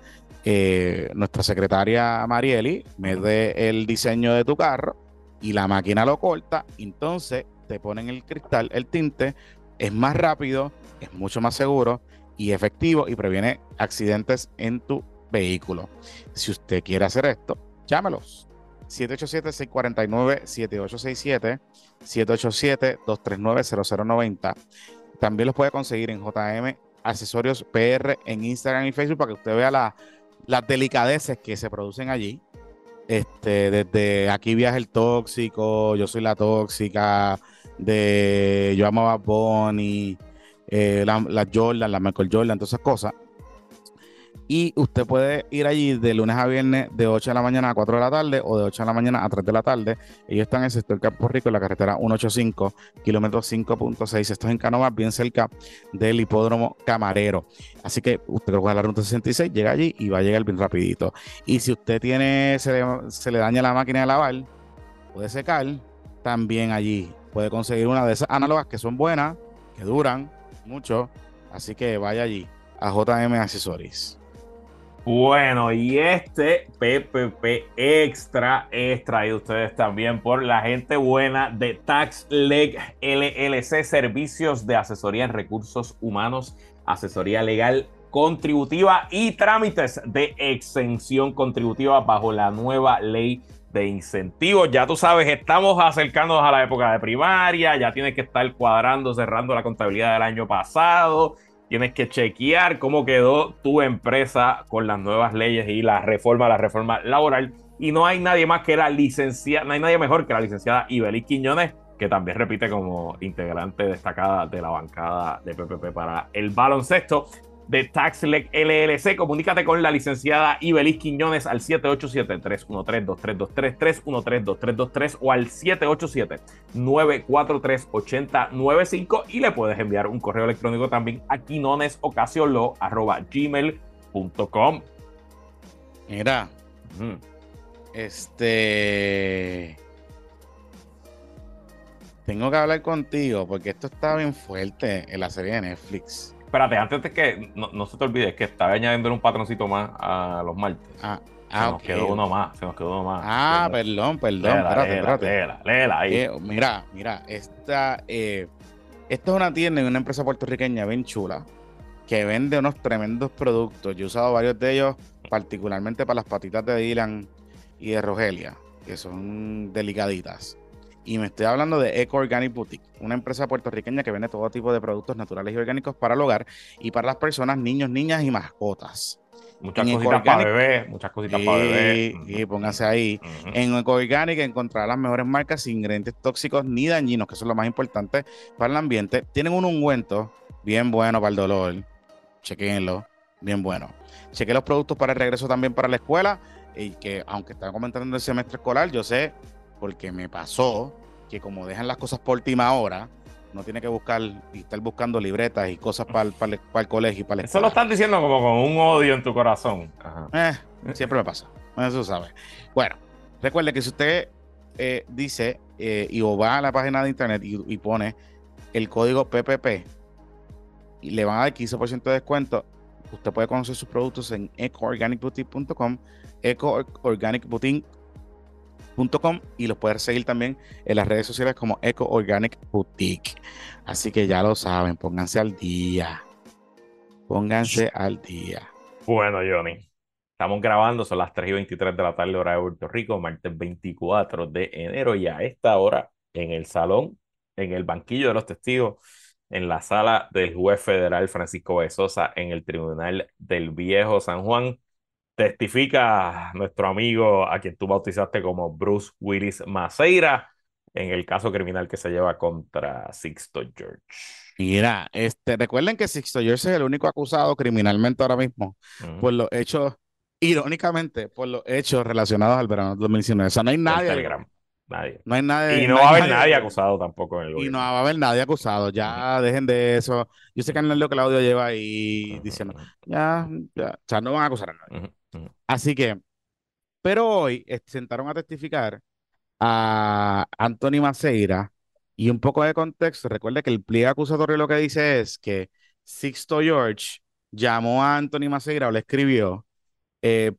eh, nuestra secretaria Marieli me dé el diseño de tu carro y la máquina lo corta, entonces te ponen el cristal, el tinte, es más rápido, es mucho más seguro y efectivo y previene accidentes en tu vehículo. Si usted quiere hacer esto, llámelos. 787-649-7867, 787-239-0090. También los puede conseguir en JM Accesorios PR en Instagram y Facebook para que usted vea las delicadeces que se producen allí este, desde aquí viaja el tóxico, yo soy la tóxica, de yo amo a Bonnie, eh, la, la, Jordan, la Michael Jordan, todas esas cosas. Y usted puede ir allí de lunes a viernes de 8 de la mañana a 4 de la tarde o de 8 de la mañana a 3 de la tarde. Ellos están en el sector Campo Rico, en la carretera 185, kilómetro 5.6. Esto es en Canova, bien cerca del hipódromo Camarero. Así que usted coge la ruta 66, llega allí y va a llegar bien rapidito. Y si usted tiene, se le, daña la máquina de lavar o de secar, también allí. Puede conseguir una de esas análogas que son buenas, que duran mucho. Así que vaya allí a JM Accessories. Bueno, y este PPP Extra es traído ustedes también por la gente buena de TaxLeg LLC, Servicios de Asesoría en Recursos Humanos, Asesoría Legal Contributiva y trámites de exención contributiva bajo la nueva ley de incentivos. Ya tú sabes, estamos acercándonos a la época de primaria, ya tienes que estar cuadrando, cerrando la contabilidad del año pasado Tienes que chequear cómo quedó tu empresa con las nuevas leyes y la reforma, la reforma laboral. Y no hay nadie más que la licenciada, no hay nadie mejor que la licenciada Ibeliz Quiñones, que también repite como integrante destacada de la bancada de PPP para el baloncesto de TaxLec LLC. Comunícate con la licenciada Ibeliz Quiñones al 787-313-2323, 313-2323 o al 787-943-8095 y le puedes enviar un correo electrónico también a quinonesocasiolo.gmail.com Mira, este... Tengo que hablar contigo porque esto está bien fuerte en la serie de Netflix. Espérate, antes de que no, se te olvide, que estaba añadiendo un patroncito más a los martes. Ah, ah se nos quedó uno más, se nos quedó uno más. Ah, perdón, perdón. espérate, espérate. Léela, léela ahí. Eh, mira, mira, esta, eh, esta es una tienda y una empresa puertorriqueña bien chula que vende unos tremendos productos. Yo he usado varios de ellos, particularmente para las patitas de Dylan y de Rogelia, que son delicaditas. Y me estoy hablando de Eco Organic Boutique, una empresa puertorriqueña que vende todo tipo de productos naturales y orgánicos para el hogar y para las personas, niños, niñas y mascotas. Muchas cositas para bebé, muchas cositas para bebé. Y pónganse ahí. En Eco Organic encontrarán las mejores marcas sin ingredientes tóxicos ni dañinos, que eso es lo más importante para el ambiente. Tienen un ungüento bien bueno para el dolor. Chequenlo, bien bueno. Chequen los productos para el regreso también para la escuela. Y que aunque están comentando el semestre escolar, yo sé porque me pasó que como dejan las cosas por última hora, no tiene que buscar y estar buscando libretas y cosas para el, para el, colegio y para Eso lo están diciendo como con un odio en tu corazón. Eh, siempre me pasa. Eso sabe. Bueno, recuerde que si usted eh, dice eh, y o va a la página de internet y, pone el código PPP y le van a dar 15% de descuento, usted puede conocer sus productos en ecoorganicboutique.com, ecoorganicboutique.com y los puedes seguir también en las redes sociales como Eco Organic Boutique. Así que ya lo saben, pónganse al día. Pónganse al día. Bueno, Johnny, estamos grabando, son las 3 y 23 de la tarde, hora de Puerto Rico, martes 24 de enero, y a esta hora, en el salón, en el banquillo de los testigos, en la sala del juez federal Francisco Besosa, en el Tribunal del Viejo San Juan, Testifica nuestro amigo a quien tú bautizaste como Bruce Willis Maceira en el caso criminal que se lleva contra Sixto George. Mira, este, recuerden que Sixto George es el único acusado criminalmente ahora mismo por los hechos, irónicamente, por los hechos relacionados al verano 2019. O sea, no hay nadie. Nadie. No hay nadie. Y no va a haber nadie, acusado tampoco en el Y no va a haber nadie acusado. Ya dejen de eso. Yo sé que que Claudio lleva ahí diciendo, ya, ya, o sea, no van a acusar a nadie. Así que, pero hoy sentaron a testificar a Anthony Maceira y un poco de contexto. Recuerde que el pliego acusatorio lo que dice es que Sixto George llamó a Anthony Maceira o le escribió eh,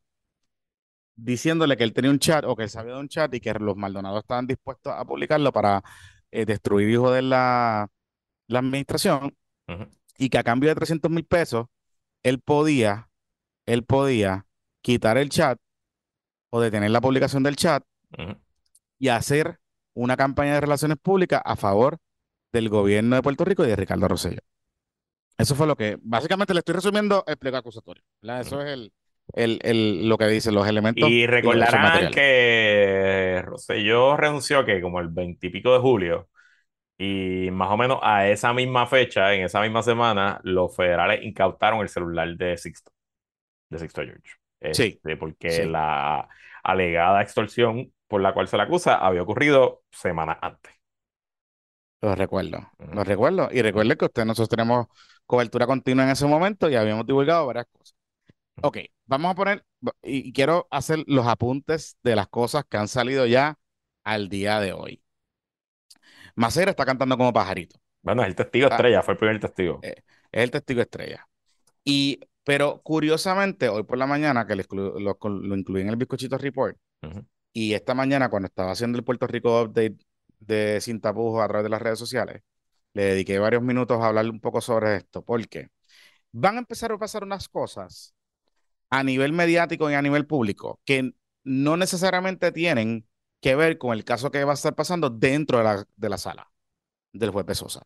diciéndole que él tenía un chat o que él sabía de un chat y que los Maldonados estaban dispuestos a publicarlo para eh, destruir hijos de la, la administración y que a cambio de 300 mil pesos él podía, él podía quitar el chat o detener la publicación del chat y hacer una campaña de relaciones públicas a favor del gobierno de Puerto Rico y de Ricardo Rosselló. Eso fue lo que, básicamente le estoy resumiendo el pliego acusatorio. Eso es el, lo que dicen los elementos. Y recordarán que Rosselló renunció que como el veintipico de julio y más o menos a esa misma fecha, en esa misma semana, los federales incautaron el celular de Sixto, de Sixto George sí. Este, porque la alegada extorsión por la cual se le acusa había ocurrido semanas antes. Lo recuerdo, lo recuerdo. Y recuerde que usted nosotros tenemos cobertura continua en ese momento y habíamos divulgado varias cosas. Ok, vamos a poner, y quiero hacer los apuntes de las cosas que han salido ya al día de hoy. Maceira está cantando como pajarito. Bueno, es el testigo Ah. estrella, fue el primer testigo. Eh, Es el testigo estrella. Y, pero curiosamente, hoy por la mañana, que lo, exclu- lo, lo incluí en el bizcochito report, Ujú. y esta mañana cuando estaba haciendo el Puerto Rico Update de Sin Tapujos a través de las redes sociales, le dediqué varios minutos a hablar un poco sobre esto, porque van a empezar a pasar unas cosas a nivel mediático y a nivel público que no necesariamente tienen que ver con el caso que va a estar pasando dentro de la, de la sala del juez Sosa.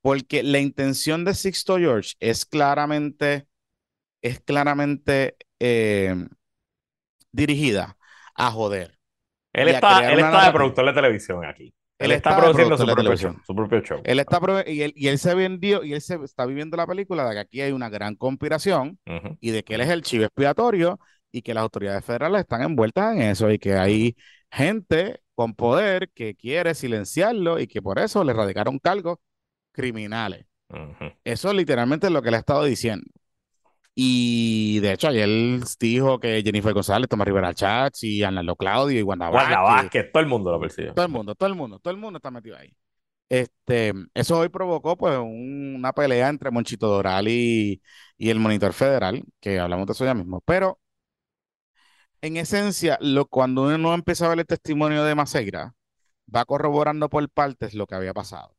Porque la intención de Sixto George es claramente, es claramente eh, dirigida a joder. Él está, él está de productor de televisión aquí. Él, Él está, produciendo su propio, show, su propio show. Él está y él, y él se vendió y él se está viviendo la película de que aquí hay una gran conspiración y de que él es el chivo expiatorio y que las autoridades federales están envueltas en eso y que hay gente con poder que quiere silenciarlo y que por eso le radicaron cargos criminales. Ujú. Eso literalmente es lo que le ha estado diciendo. Y de hecho, ayer dijo que Jennifer González, Tomás Rivera Chats y Arnaldo Claudio y Wanda Wanda Vázquez, Vázquez, todo el mundo lo persigue. todo el mundo, todo el mundo, todo el mundo está metido ahí. Este, eso hoy provocó pues un- una pelea entre Monchito Doral y, y el monitor federal, que hablamos de eso ya mismo. Pero en esencia, lo, cuando uno empieza a ver el testimonio de Maceira, va corroborando por partes lo que había pasado.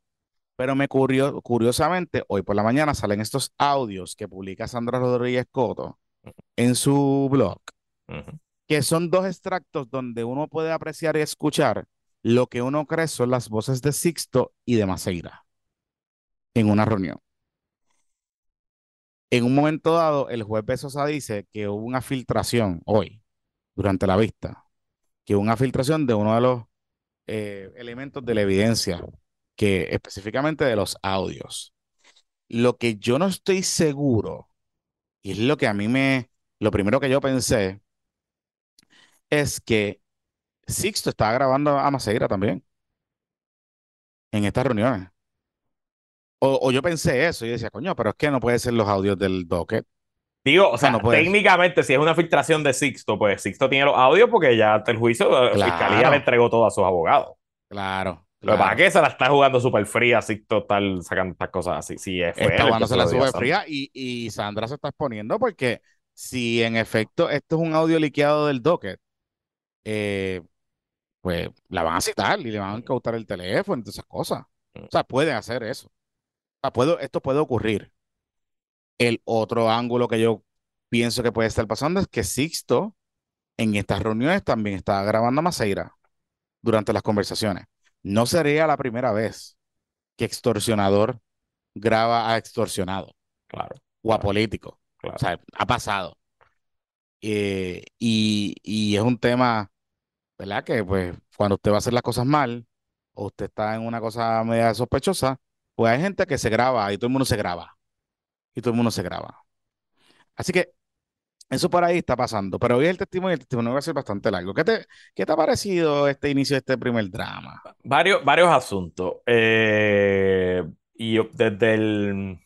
Pero me curio- curiosamente, hoy por la mañana salen estos audios que publica Sandra Rodríguez Coto en su blog, que son dos extractos donde uno puede apreciar y escuchar lo que uno cree son las voces de Sixto y de Maceira en una reunión. En un momento dado, el juez Besosa dice que hubo una filtración hoy, durante la vista, que hubo una filtración de uno de los eh, elementos de la evidencia, que específicamente de los audios. Lo que yo no estoy seguro, y es lo que a mí me, lo primero que yo pensé, es que Sixto estaba grabando a Maceira también en estas reuniones. O, o yo pensé eso y decía, coño, pero es que no puede ser los audios del docket. Digo, o sea, no técnicamente, si es una filtración de Sixto, pues Sixto tiene los audios porque ya ante el juicio la Claro. fiscalía le entregó todo a sus abogados. Claro, Claro. es que se la está jugando súper fría, Sixto está sacando estas cosas así. Sí, es Está jugándose la sube fría y, y Sandra se está exponiendo porque si en efecto esto es un audio liqueado del docket, eh, pues la van a citar y le van a incautar el teléfono y todas esas cosas. O sea, pueden hacer eso. O sea, puedo, esto puede ocurrir. El otro ángulo que yo pienso que puede estar pasando es que Sixto en estas reuniones también está grabando a Maceira durante las conversaciones. No sería la primera vez que extorsionador graba a extorsionado Claro, o a político. claro. O sea, ha pasado. Eh, y, y es un tema, ¿verdad? Que pues cuando usted va a hacer las cosas mal o usted está en una cosa media sospechosa, pues hay gente que se graba y todo el mundo se graba. Y todo el mundo se graba. Así que eso por ahí está pasando. Pero hoy el testimonio, el testimonio va a ser bastante largo. ¿Qué te, qué te ha parecido este inicio de este primer drama? Varios, varios asuntos. Eh, y desde el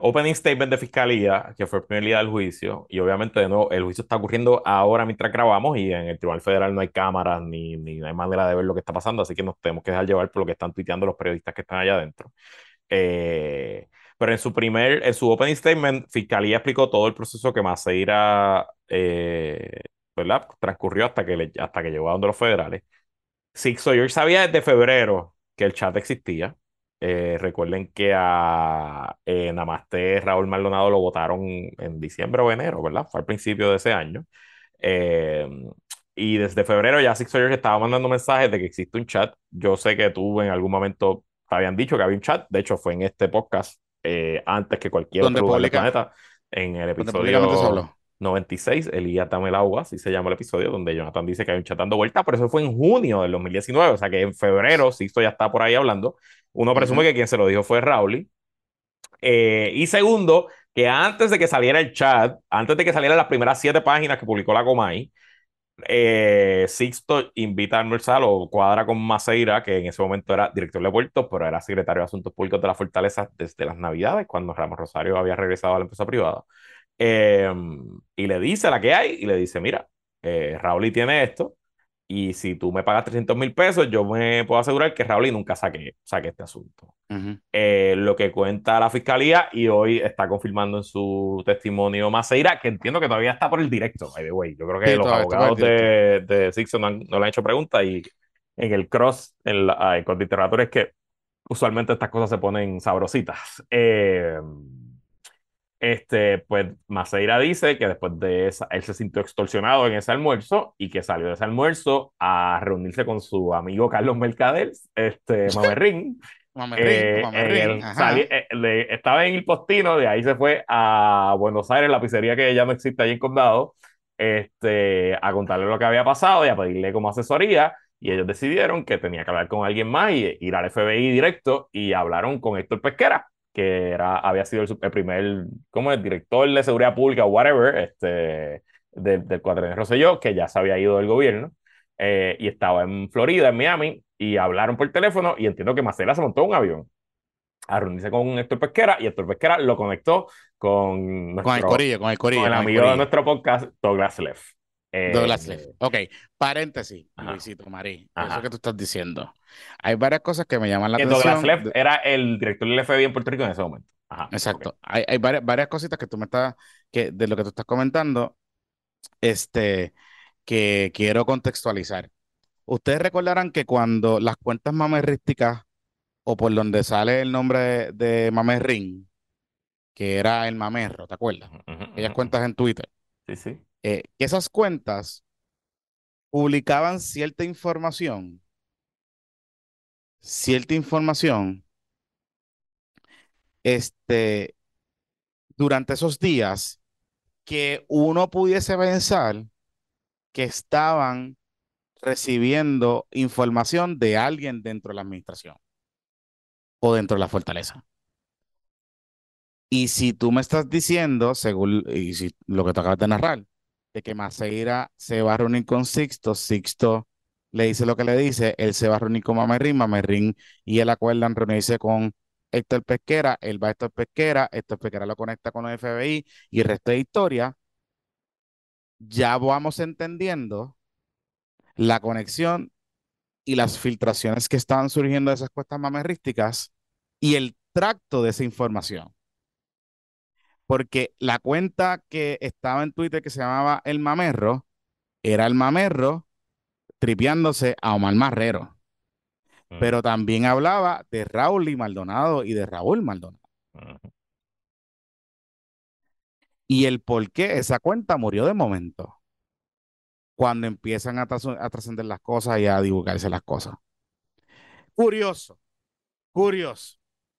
opening statement de fiscalía, que fue el primer día del juicio, y obviamente de nuevo el juicio está ocurriendo ahora mientras grabamos y en el Tribunal Federal no hay cámaras ni, ni hay manera de ver lo que está pasando, así que nos tenemos que dejar llevar por lo que están tuiteando los periodistas que están allá adentro. Eh, pero en su primer, en su opening statement, Fiscalía explicó todo el proceso que Maceira, eh, ¿verdad? Transcurrió hasta que, le- hasta que llegó a donde los federales. Sixto George sabía desde febrero que el chat existía. Eh, recuerden que a eh, Namaste Raúl Maldonado lo votaron en diciembre o enero, ¿verdad? Fue al principio de ese año. Eh, y desde febrero ya Sixto George estaba mandando mensajes de que existe un chat. Yo sé que tú en algún momento te habían dicho que había un chat. De hecho, fue en este podcast eh, antes que cualquier otro lugar del planeta. En el episodio habló. 96, Elías Dame el agua, así se llama el episodio, donde Jonathan dice que hay un chat dando vuelta, pero eso fue en junio del 2019, o sea que en febrero Sixto ya está por ahí hablando. Uno presume que quien se lo dijo fue Rauli. Eh, y segundo, que antes de que saliera el chat, antes de que salieran las primeras siete páginas que publicó la Comay, eh, Sixto invita a almorzar o cuadra con Maceira, que en ese momento era director de puertos, pero era secretario de Asuntos Públicos de la Fortaleza desde las Navidades, cuando Ramos Rosario había regresado a la empresa privada. Eh, y le dice la que hay y le dice, mira, eh, Raúl tiene esto, Y si tú me pagas 300 mil pesos, yo me puedo asegurar que Raúl nunca saque, saque este asunto. Eh, lo que cuenta la fiscalía y hoy está confirmando en su testimonio Maceira, que entiendo que todavía está por el directo, by the way. Yo creo que los abogados de, de Sixon no, no, le han hecho preguntas y en el cross, en la, con es que usualmente estas cosas se ponen sabrositas. Eh, este, pues Maceira dice que después de esa, él se sintió extorsionado en ese almuerzo y que salió de ese almuerzo a reunirse con su amigo Carlos Mercader, este, [LAUGHS] Mamerrín. Mamerrín, eh, eh, estaba en el postino, de ahí se fue a Buenos Aires, la pizzería que ya no existe allí en Condado, este, a contarle lo que había pasado y a pedirle como asesoría. Y ellos decidieron que tenía que hablar con alguien más y ir al FBI directo y hablaron con Héctor Pesquera que era, había sido el, primer, como el director de seguridad pública whatever, este, del de de Rosselló, que ya se había ido del gobierno, eh, y estaba en Florida, en Miami, y hablaron por teléfono, y entiendo que Marcela se montó un avión a reunirse con Héctor Pesquera, y Héctor Pesquera lo conectó con, nuestro, con el corillo, con el corillo. Con el amigo de nuestro podcast, Douglas Leff. Douglas Leff. Ok, paréntesis, Luisito Marí, eso que tú estás diciendo. Hay varias cosas que me llaman la atención. Douglas Leff era el director del FBI en Puerto Rico en ese momento. Exacto. Hay, hay varias, varias, cositas que tú me estás, que de lo que tú estás comentando, este, que quiero contextualizar. Ustedes recordarán que cuando las cuentas mamerrísticas o por donde sale el nombre de, de Mamerrín, que era el mamerro, ¿te acuerdas? Ellas cuentas en Twitter. Sí, sí. Eh, que esas cuentas publicaban cierta información, cierta información, este, durante esos días que uno pudiese pensar que estaban recibiendo información de alguien dentro de la administración o dentro de la fortaleza. Y si tú me estás diciendo, según y si, lo que te acabas de narrar, de que Maceira se va a reunir con Sixto, Sixto le dice lo que le dice, él se va a reunir con Mamerrín, Mamerrín y él acuerdan reunirse con Héctor Pesquera, él va a Héctor Pesquera, Héctor Pesquera lo conecta con el FBI y el resto de historia, ya vamos entendiendo la conexión y las filtraciones que estaban surgiendo de esas cuestas mamerrísticas y el tracto de esa información porque la cuenta que estaba en Twitter que se llamaba El Mamerro, era el Mamerro tripeándose a Omar Marrero. Mm. Pero también hablaba de Raúl y Maldonado y de Raúl Maldonado. Y el por qué esa cuenta murió de momento. Cuando empiezan a, trascender las cosas y a divulgarse las cosas. Curioso, curioso.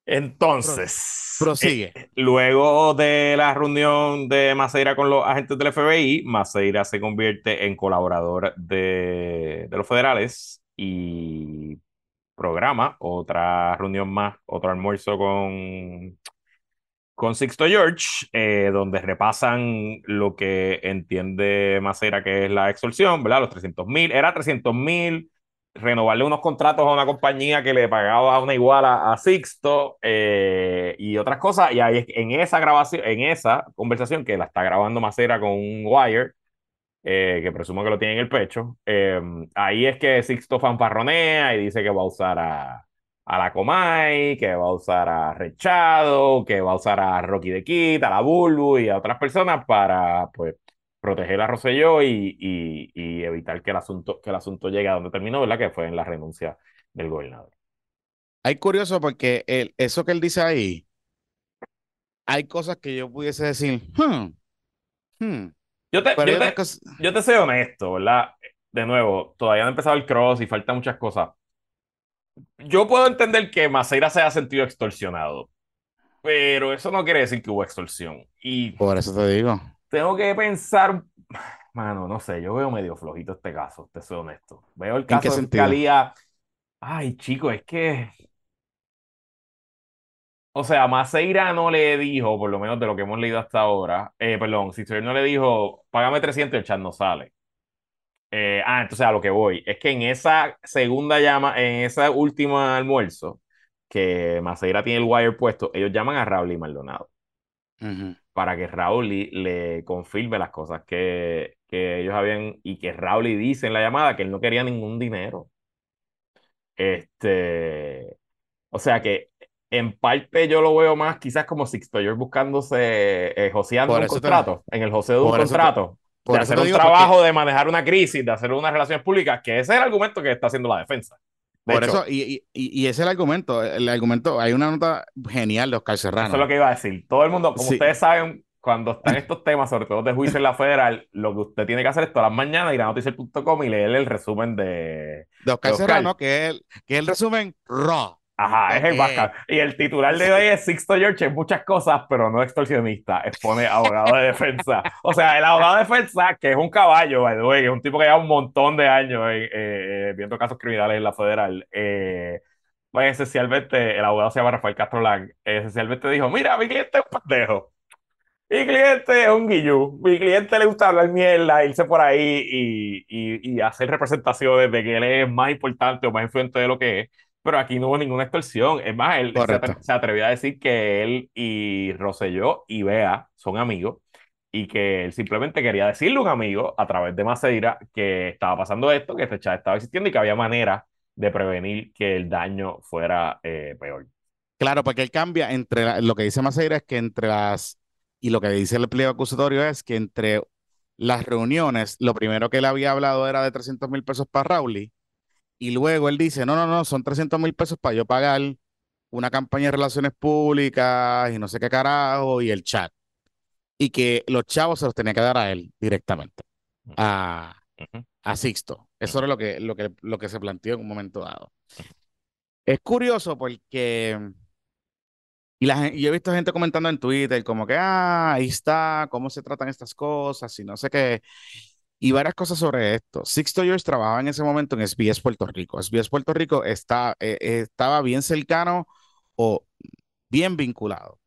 Entonces, prosigue. Eh, luego de la reunión de Maceira con los agentes del FBI, Maceira se convierte en colaborador de, los federales y programa otra reunión más, otro almuerzo con, con Sixto George, eh, donde repasan lo que entiende Maceira que es la extorsión, ¿verdad? Los 300 mil, era 300 mil renovarle unos contratos a una compañía que le pagaba una iguala a Sixto eh, y otras cosas. Y ahí en esa grabación, en esa conversación que la está grabando Macera con un wire, eh, que presumo que lo tiene en el pecho, eh, ahí es que Sixto fanfarronea y dice que va a usar a, a la Comay, que va a usar a Rechado, que va a usar a Rocky de Kit, a la Bulbu y a otras personas para, pues, proteger a Rosselló y, y, evitar que el, asunto, que el asunto llegue a donde terminó, ¿verdad? Que fue en la renuncia del gobernador. Hay curioso porque el, eso que él dice ahí, hay cosas que yo pudiese decir, hmm, hmm". Yo, te, yo, te, soy honesto, ¿verdad? De nuevo, todavía no ha empezado el cross y faltan muchas cosas. Yo puedo entender que Maceira se haya sentido extorsionado, pero eso no quiere decir que hubo extorsión. Y por eso te digo tengo que pensar, mano, no sé, yo veo medio flojito este caso, te soy honesto. Veo el caso de Fiscalía. Ay, chico, es que. O sea, Maceira no le dijo, por lo menos de lo que hemos leído hasta ahora, eh, perdón, si no le dijo, págame 300 y el chat no sale. Eh, ah, entonces a lo que voy, es que en esa segunda llama, en ese último almuerzo, que Maceira tiene el wire puesto, ellos llaman a Raúl y Maldonado. Para que Raúl le confirme las cosas que, que ellos habían y que Raúl dice en la llamada que él no quería ningún dinero. Este, o sea que en parte yo lo veo más quizás como Sixto George buscándose, eh, joseando un contrato, en el joseo de un contrato, de hacer un trabajo de manejar una crisis, de hacer unas relaciones públicas, que ese es el argumento que está haciendo la defensa. Por eso, y, y, y, ese es el argumento. El argumento, hay una nota genial de Oscar Serrano. Eso es lo que iba a decir. Todo el mundo, como ustedes saben, cuando están estos temas, sobre todo de juicio en la federal, lo que usted tiene que hacer es todas las mañanas ir a noticias.com y leer el resumen de, de Oscar, Serrano, que es, que es el resumen raw. Ajá, es el bacán. Y el titular de hoy es Sixto George es muchas cosas, pero no extorsionista. Expone abogado de defensa. O sea, el abogado de defensa, que es un caballo, by the way, es un tipo que lleva un montón de años eh, eh, viendo casos criminales en la federal. Eh, pues esencialmente, el abogado se llama Rafael Castro Lang. Esencialmente dijo: Mira, mi cliente es un pendejo. Mi cliente es un guillú. Mi cliente le gusta hablar mierda, irse por ahí y, y, y hacer representaciones de que él es más importante o más influente de lo que es pero aquí no hubo ninguna extorsión. Es más, él se, atrevió a decir que él y Rosselló y Bea son amigos y que él simplemente quería decirle a un amigo a través de Maceira que estaba pasando esto, que este chat estaba existiendo y que había manera de prevenir que el daño fuera eh, peor. Claro, porque él cambia entre lo que dice Maceira es que entre las y lo que dice el pliego acusatorio es que entre las reuniones, lo primero que él había hablado era de 300 mil pesos para Rowley y luego él dice, no, no, no, son 300 mil pesos para yo pagar una campaña de relaciones públicas y no sé qué carajo y el chat. Y que los chavos se los tenía que dar a él directamente, a, a Sixto. Eso era lo que, lo, que, lo que se planteó en un momento dado. Es curioso porque... Y, la, y yo he visto gente comentando en Twitter como que, ah, ahí está, cómo se tratan estas cosas y no sé qué y varias cosas sobre esto. Sixto George trabajaba en ese momento en SBS Puerto Rico. SBS Puerto Rico está, eh, estaba bien cercano o bien vinculado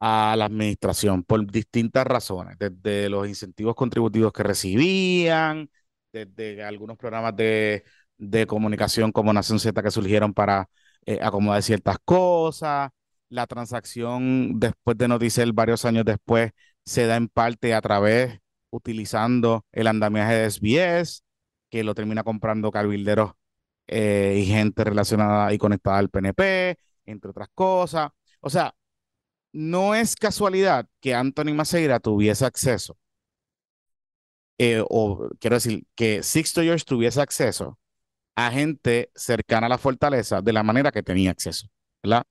a la administración por distintas razones, desde los incentivos contributivos que recibían, desde algunos programas de, de comunicación como Nación Z que surgieron para eh, acomodar ciertas cosas. La transacción después de Noticel, varios años después, se da en parte a través utilizando el andamiaje de SBS, que lo termina comprando cabilderos eh, y gente relacionada y conectada al PNP, entre otras cosas. O sea, no es casualidad que Anthony Maceira tuviese acceso, eh, o quiero decir, que Sixto George tuviese acceso a gente cercana a la fortaleza de la manera que tenía acceso, ¿verdad?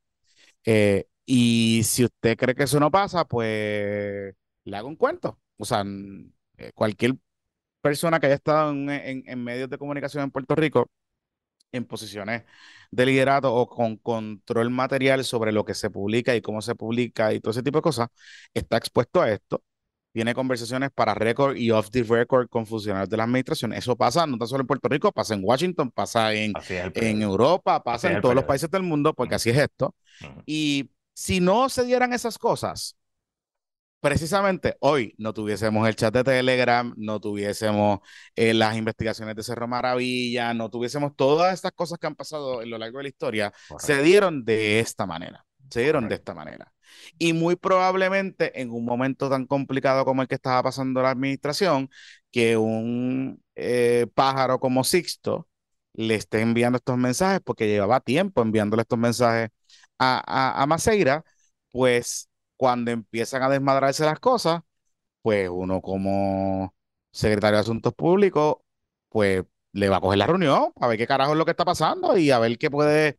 Eh, y si usted cree que eso no pasa, pues le hago un cuento o sea, eh, cualquier persona que haya estado en, medios de comunicación en Puerto Rico, en posiciones de liderato o con control material sobre lo que se publica y cómo se publica y todo ese tipo de cosas, está expuesto a esto. Tiene conversaciones para record y off the record con funcionarios de la administración. Eso pasa no tan solo en Puerto Rico, pasa en Washington, pasa en, en Europa, pasa en todos los países del mundo, porque así es esto. Y si no se dieran esas cosas, precisamente hoy no tuviésemos el chat de Telegram, no tuviésemos eh, las investigaciones de Cerro Maravilla, no tuviésemos todas estas cosas que han pasado en lo largo de la historia, se dieron de esta manera, se dieron de esta manera. Y muy probablemente en un momento tan complicado como el que estaba pasando la administración, que un eh, pájaro como Sixto le esté enviando estos mensajes, porque llevaba tiempo enviándole estos mensajes a, a, a Maceira, pues cuando empiezan a desmadrarse las cosas, pues uno como secretario de Asuntos Públicos, pues le va a coger la reunión a ver qué carajo es lo que está pasando y a ver qué puede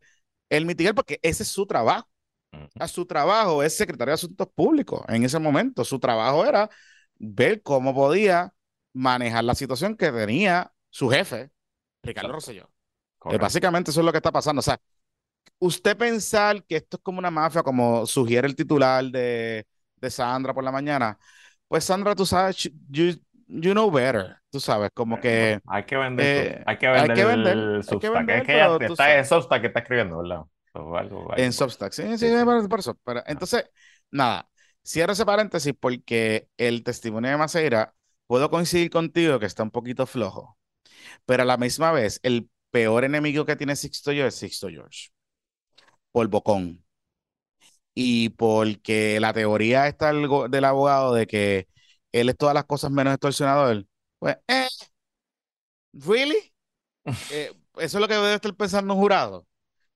él mitigar, porque ese es su trabajo. A su trabajo es secretario de Asuntos Públicos en ese momento. Su trabajo era ver cómo podía manejar la situación que tenía su jefe, Ricardo Rosselló. Eh, básicamente eso es lo que está pasando. O sea, usted pensar que esto es como una mafia, como sugiere el titular de, de Sandra por la mañana, pues Sandra, tú sabes, you, you know better, tú sabes, como que... Hay que vender, eh, hay que vender, hay que vender el Substack. es que ya está en Substack que está escribiendo, ¿verdad? en Substack, sí, sí, por eso. Pero, entonces, nada, cierro ese paréntesis porque el testimonio de Maceira, puedo coincidir contigo que está un poquito flojo, pero a la misma vez, el peor enemigo que tiene Sixto George es Sixto George por bocón. y porque la teoría está del, abogado de que él es todas las cosas menos extorsionador, pues, eh, ¿really? [LAUGHS] Eh, eso es lo que debe estar pensando un jurado.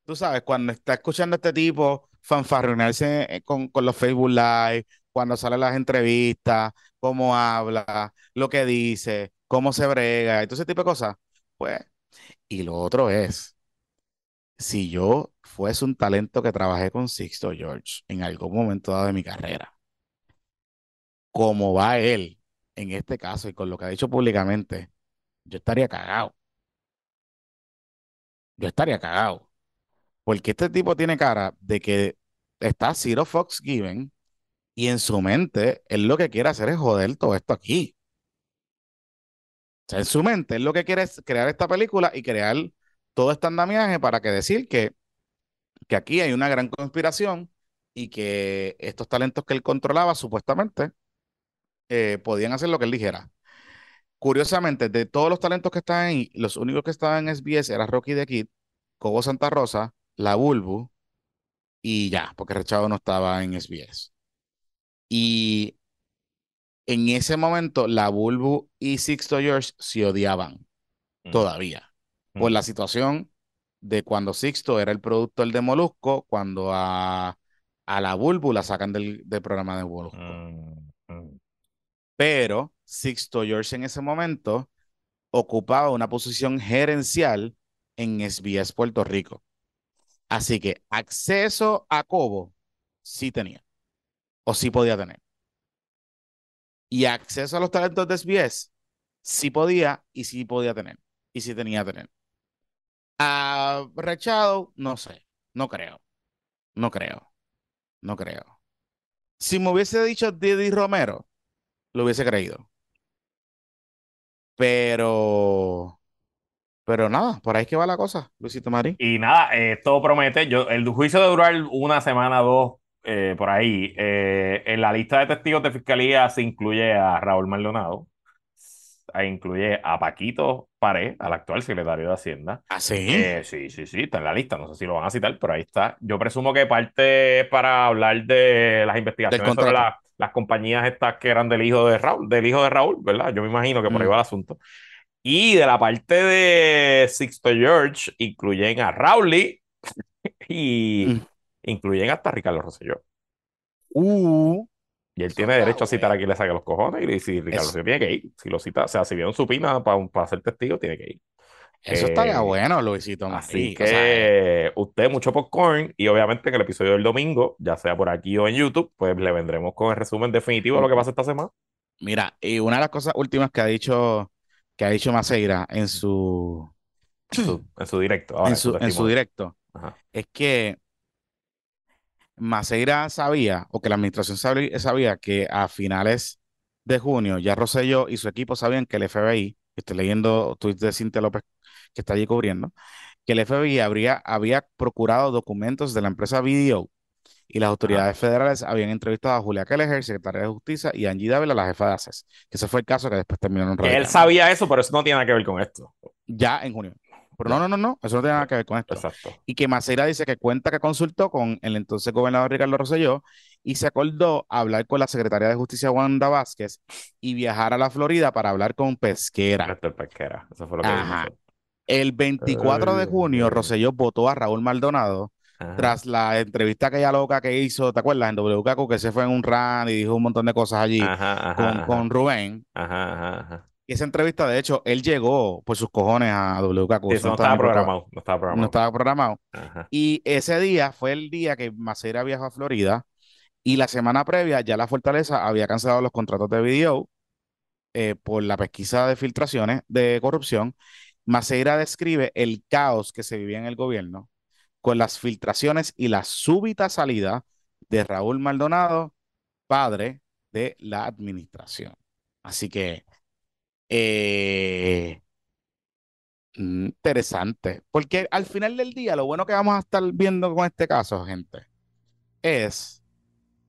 Tú sabes, cuando está escuchando a este tipo fanfarronearse eh, con, con los Facebook Live, cuando salen las entrevistas, cómo habla, lo que dice, cómo se brega, y todo ese tipo de cosas, pues, y lo otro es, si yo fuese un talento que trabajé con Sixto George en algún momento dado de mi carrera, como va él en este caso y con lo que ha dicho públicamente, yo estaría cagado. Yo estaría cagado. Porque este tipo tiene cara de que está Zero Fox Given y en su mente él lo que quiere hacer es joder todo esto aquí. O sea, en su mente él lo que quiere es crear esta película y crear todo este andamiaje para que decir que, que aquí hay una gran conspiración y que estos talentos que él controlaba supuestamente eh, podían hacer lo que él dijera. Curiosamente, de todos los talentos que estaban ahí, los únicos que estaban en SBS era Rocky the Kid, Cobo Santa Rosa, La Bulbu y ya, porque Rechado no estaba en SBS. Y en ese momento, La Bulbu y Sixto George se odiaban Mm, todavía por la situación de cuando Sixto era el productor de Molusco, cuando a, a La Bulbu la sacan del, del programa de Molusco. Mm, mm. Pero Sixto George en ese momento ocupaba una posición gerencial en SBS Puerto Rico. Así que acceso a Cobo sí tenía, o sí podía tener. Y acceso a los talentos de SBS sí podía y sí podía tener, y sí tenía que tener. A Rechado, no sé, no creo, no creo, no creo. Si me hubiese dicho Didi Romero, lo hubiese creído. Pero, pero nada, por ahí es que va la cosa, Luisito Marín. Y nada, todo promete. Yo, el juicio debe durar una semana, dos, eh, por ahí. Eh, en la lista de testigos de fiscalía se incluye a Raúl Maldonado, incluye a Paquito Pared, al actual secretario de Hacienda. ¿Ah, sí? Eh, sí, sí, sí, está en la lista. No sé si lo van a citar, pero ahí está. Yo presumo que parte es para hablar de las investigaciones sobre la- las compañías estas que eran del hijo de Raúl, del hijo de Raúl, ¿verdad? Yo me imagino que por ahí Mm. va el asunto. Y de la parte de Sixto George, incluyen a Rowley [LAUGHS] y Mm. incluyen hasta a Ricardo Rosselló. Uh, Y él Eso tiene derecho a citar bueno. a quien le saque los cojones. Y si Ricardo Rosselló tiene que ir, si lo cita, o sea, si vieron su pina para, para ser testigo, tiene que ir. eso Eh, estaría bueno, Luisito Así que O sea, eh, usted mucho popcorn y obviamente en el episodio del domingo, ya sea por aquí o en YouTube, pues le vendremos con el resumen definitivo de lo que pasa esta semana. mira, y una de las cosas últimas que ha dicho, que ha dicho Maceira en su, En su, en su directo, ahora, en su en su directo, Ajá. es que Maceira sabía, o que la administración sabía, sabía que a finales de junio ya Rosselló y su equipo sabían que el FBI, estoy leyendo tweets de Cintia López que está allí cubriendo, que el FBI habría, había procurado documentos de la empresa BDO y las autoridades federales habían entrevistado a Julia Kelleher, secretaria de Justicia, y Angie Dávila, la jefa de ACES, que ese fue el caso que después terminó en él sabía eso, pero eso no tiene nada que ver con esto. Ya en junio. Pero no, no, no, no, eso no tiene nada que ver con esto. Exacto. Y que Maceira dice que cuenta que consultó con el entonces gobernador Ricardo Rosselló y se acordó hablar con la secretaria de Justicia Wanda Vázquez y viajar a la Florida para hablar con Pesquera. Pesquera. Eso fue lo que Ajá. El 24 de junio. Rosselló votó a Raúl Maldonado Ajá. tras la entrevista aquella loca que hizo, ¿te acuerdas? En WKQ, que se fue en un run y dijo un montón de cosas allí Ajá, ajá, con, con Rubén. Ajá, ajá, ajá. Y esa entrevista, de hecho, él llegó por sus cojones a WKQ. Sí, eso no estaba programado. No estaba programado. No estaba programado. Ajá. Y ese día fue el día que Maceira viajó a Florida y la semana previa ya la Fortaleza había cancelado los contratos de video eh, por la pesquisa de filtraciones de corrupción. Maceira describe el caos que se vivía en el gobierno con las filtraciones y la súbita salida de Raúl Maldonado, padre de la administración. Así que, eh, interesante, porque al final del día lo bueno que vamos a estar viendo con este caso, gente, es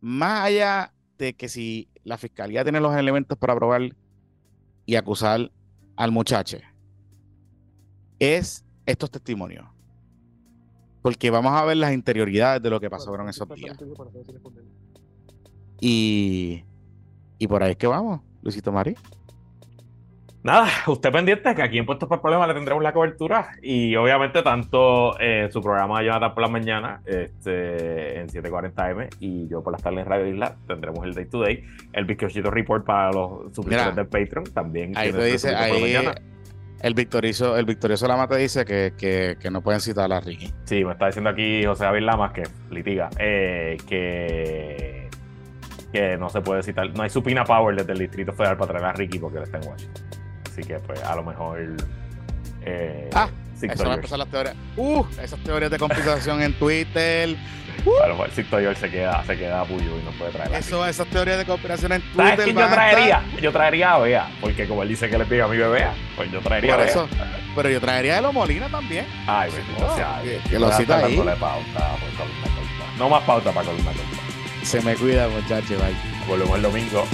más allá de que si la fiscalía tiene los elementos para probar y acusar al muchacho, es estos testimonios. Porque vamos a ver las interioridades de lo que pasó en esos días. Y, y por ahí es que vamos, Luisito Mari. Nada, usted pendiente que aquí en Puestos por Problemas le tendremos la cobertura y obviamente tanto eh, su programa Jonathan por la mañana este, en 740M y yo por las tardes en Radio Isla tendremos el Day to Day, el Bizcochito Report para los suscriptores del Patreon también. Ahí te dice, ahí el victorioso, el victorioso Lama te dice que, que, que, no pueden citar a Ricky. Sí, me está diciendo aquí José David Lamas que litiga, eh, que, que no se puede citar, no hay supina power desde el Distrito Federal para traer a Ricky porque él está en Washington. Así que, pues, a lo mejor. Eh, ah, eso van a empezar las teorías. Uh, esas teorías de compensación en Twitter. A lo mejor Sixto se queda, se queda puyo y no puede traer. Eso, esas teorías de conspiración en Twitter. ¿Sabes quién yo traería? Yo traería a Bea, porque como él dice que le pide a mi bebé, pues yo traería Por a eso, pero yo traería a Elo Molina también. Ay, bendito oh, sea. Que, que lo cita ahí. Pauta, no más pauta para columna Se me cuida, muchachos. Bye. Volvemos el domingo.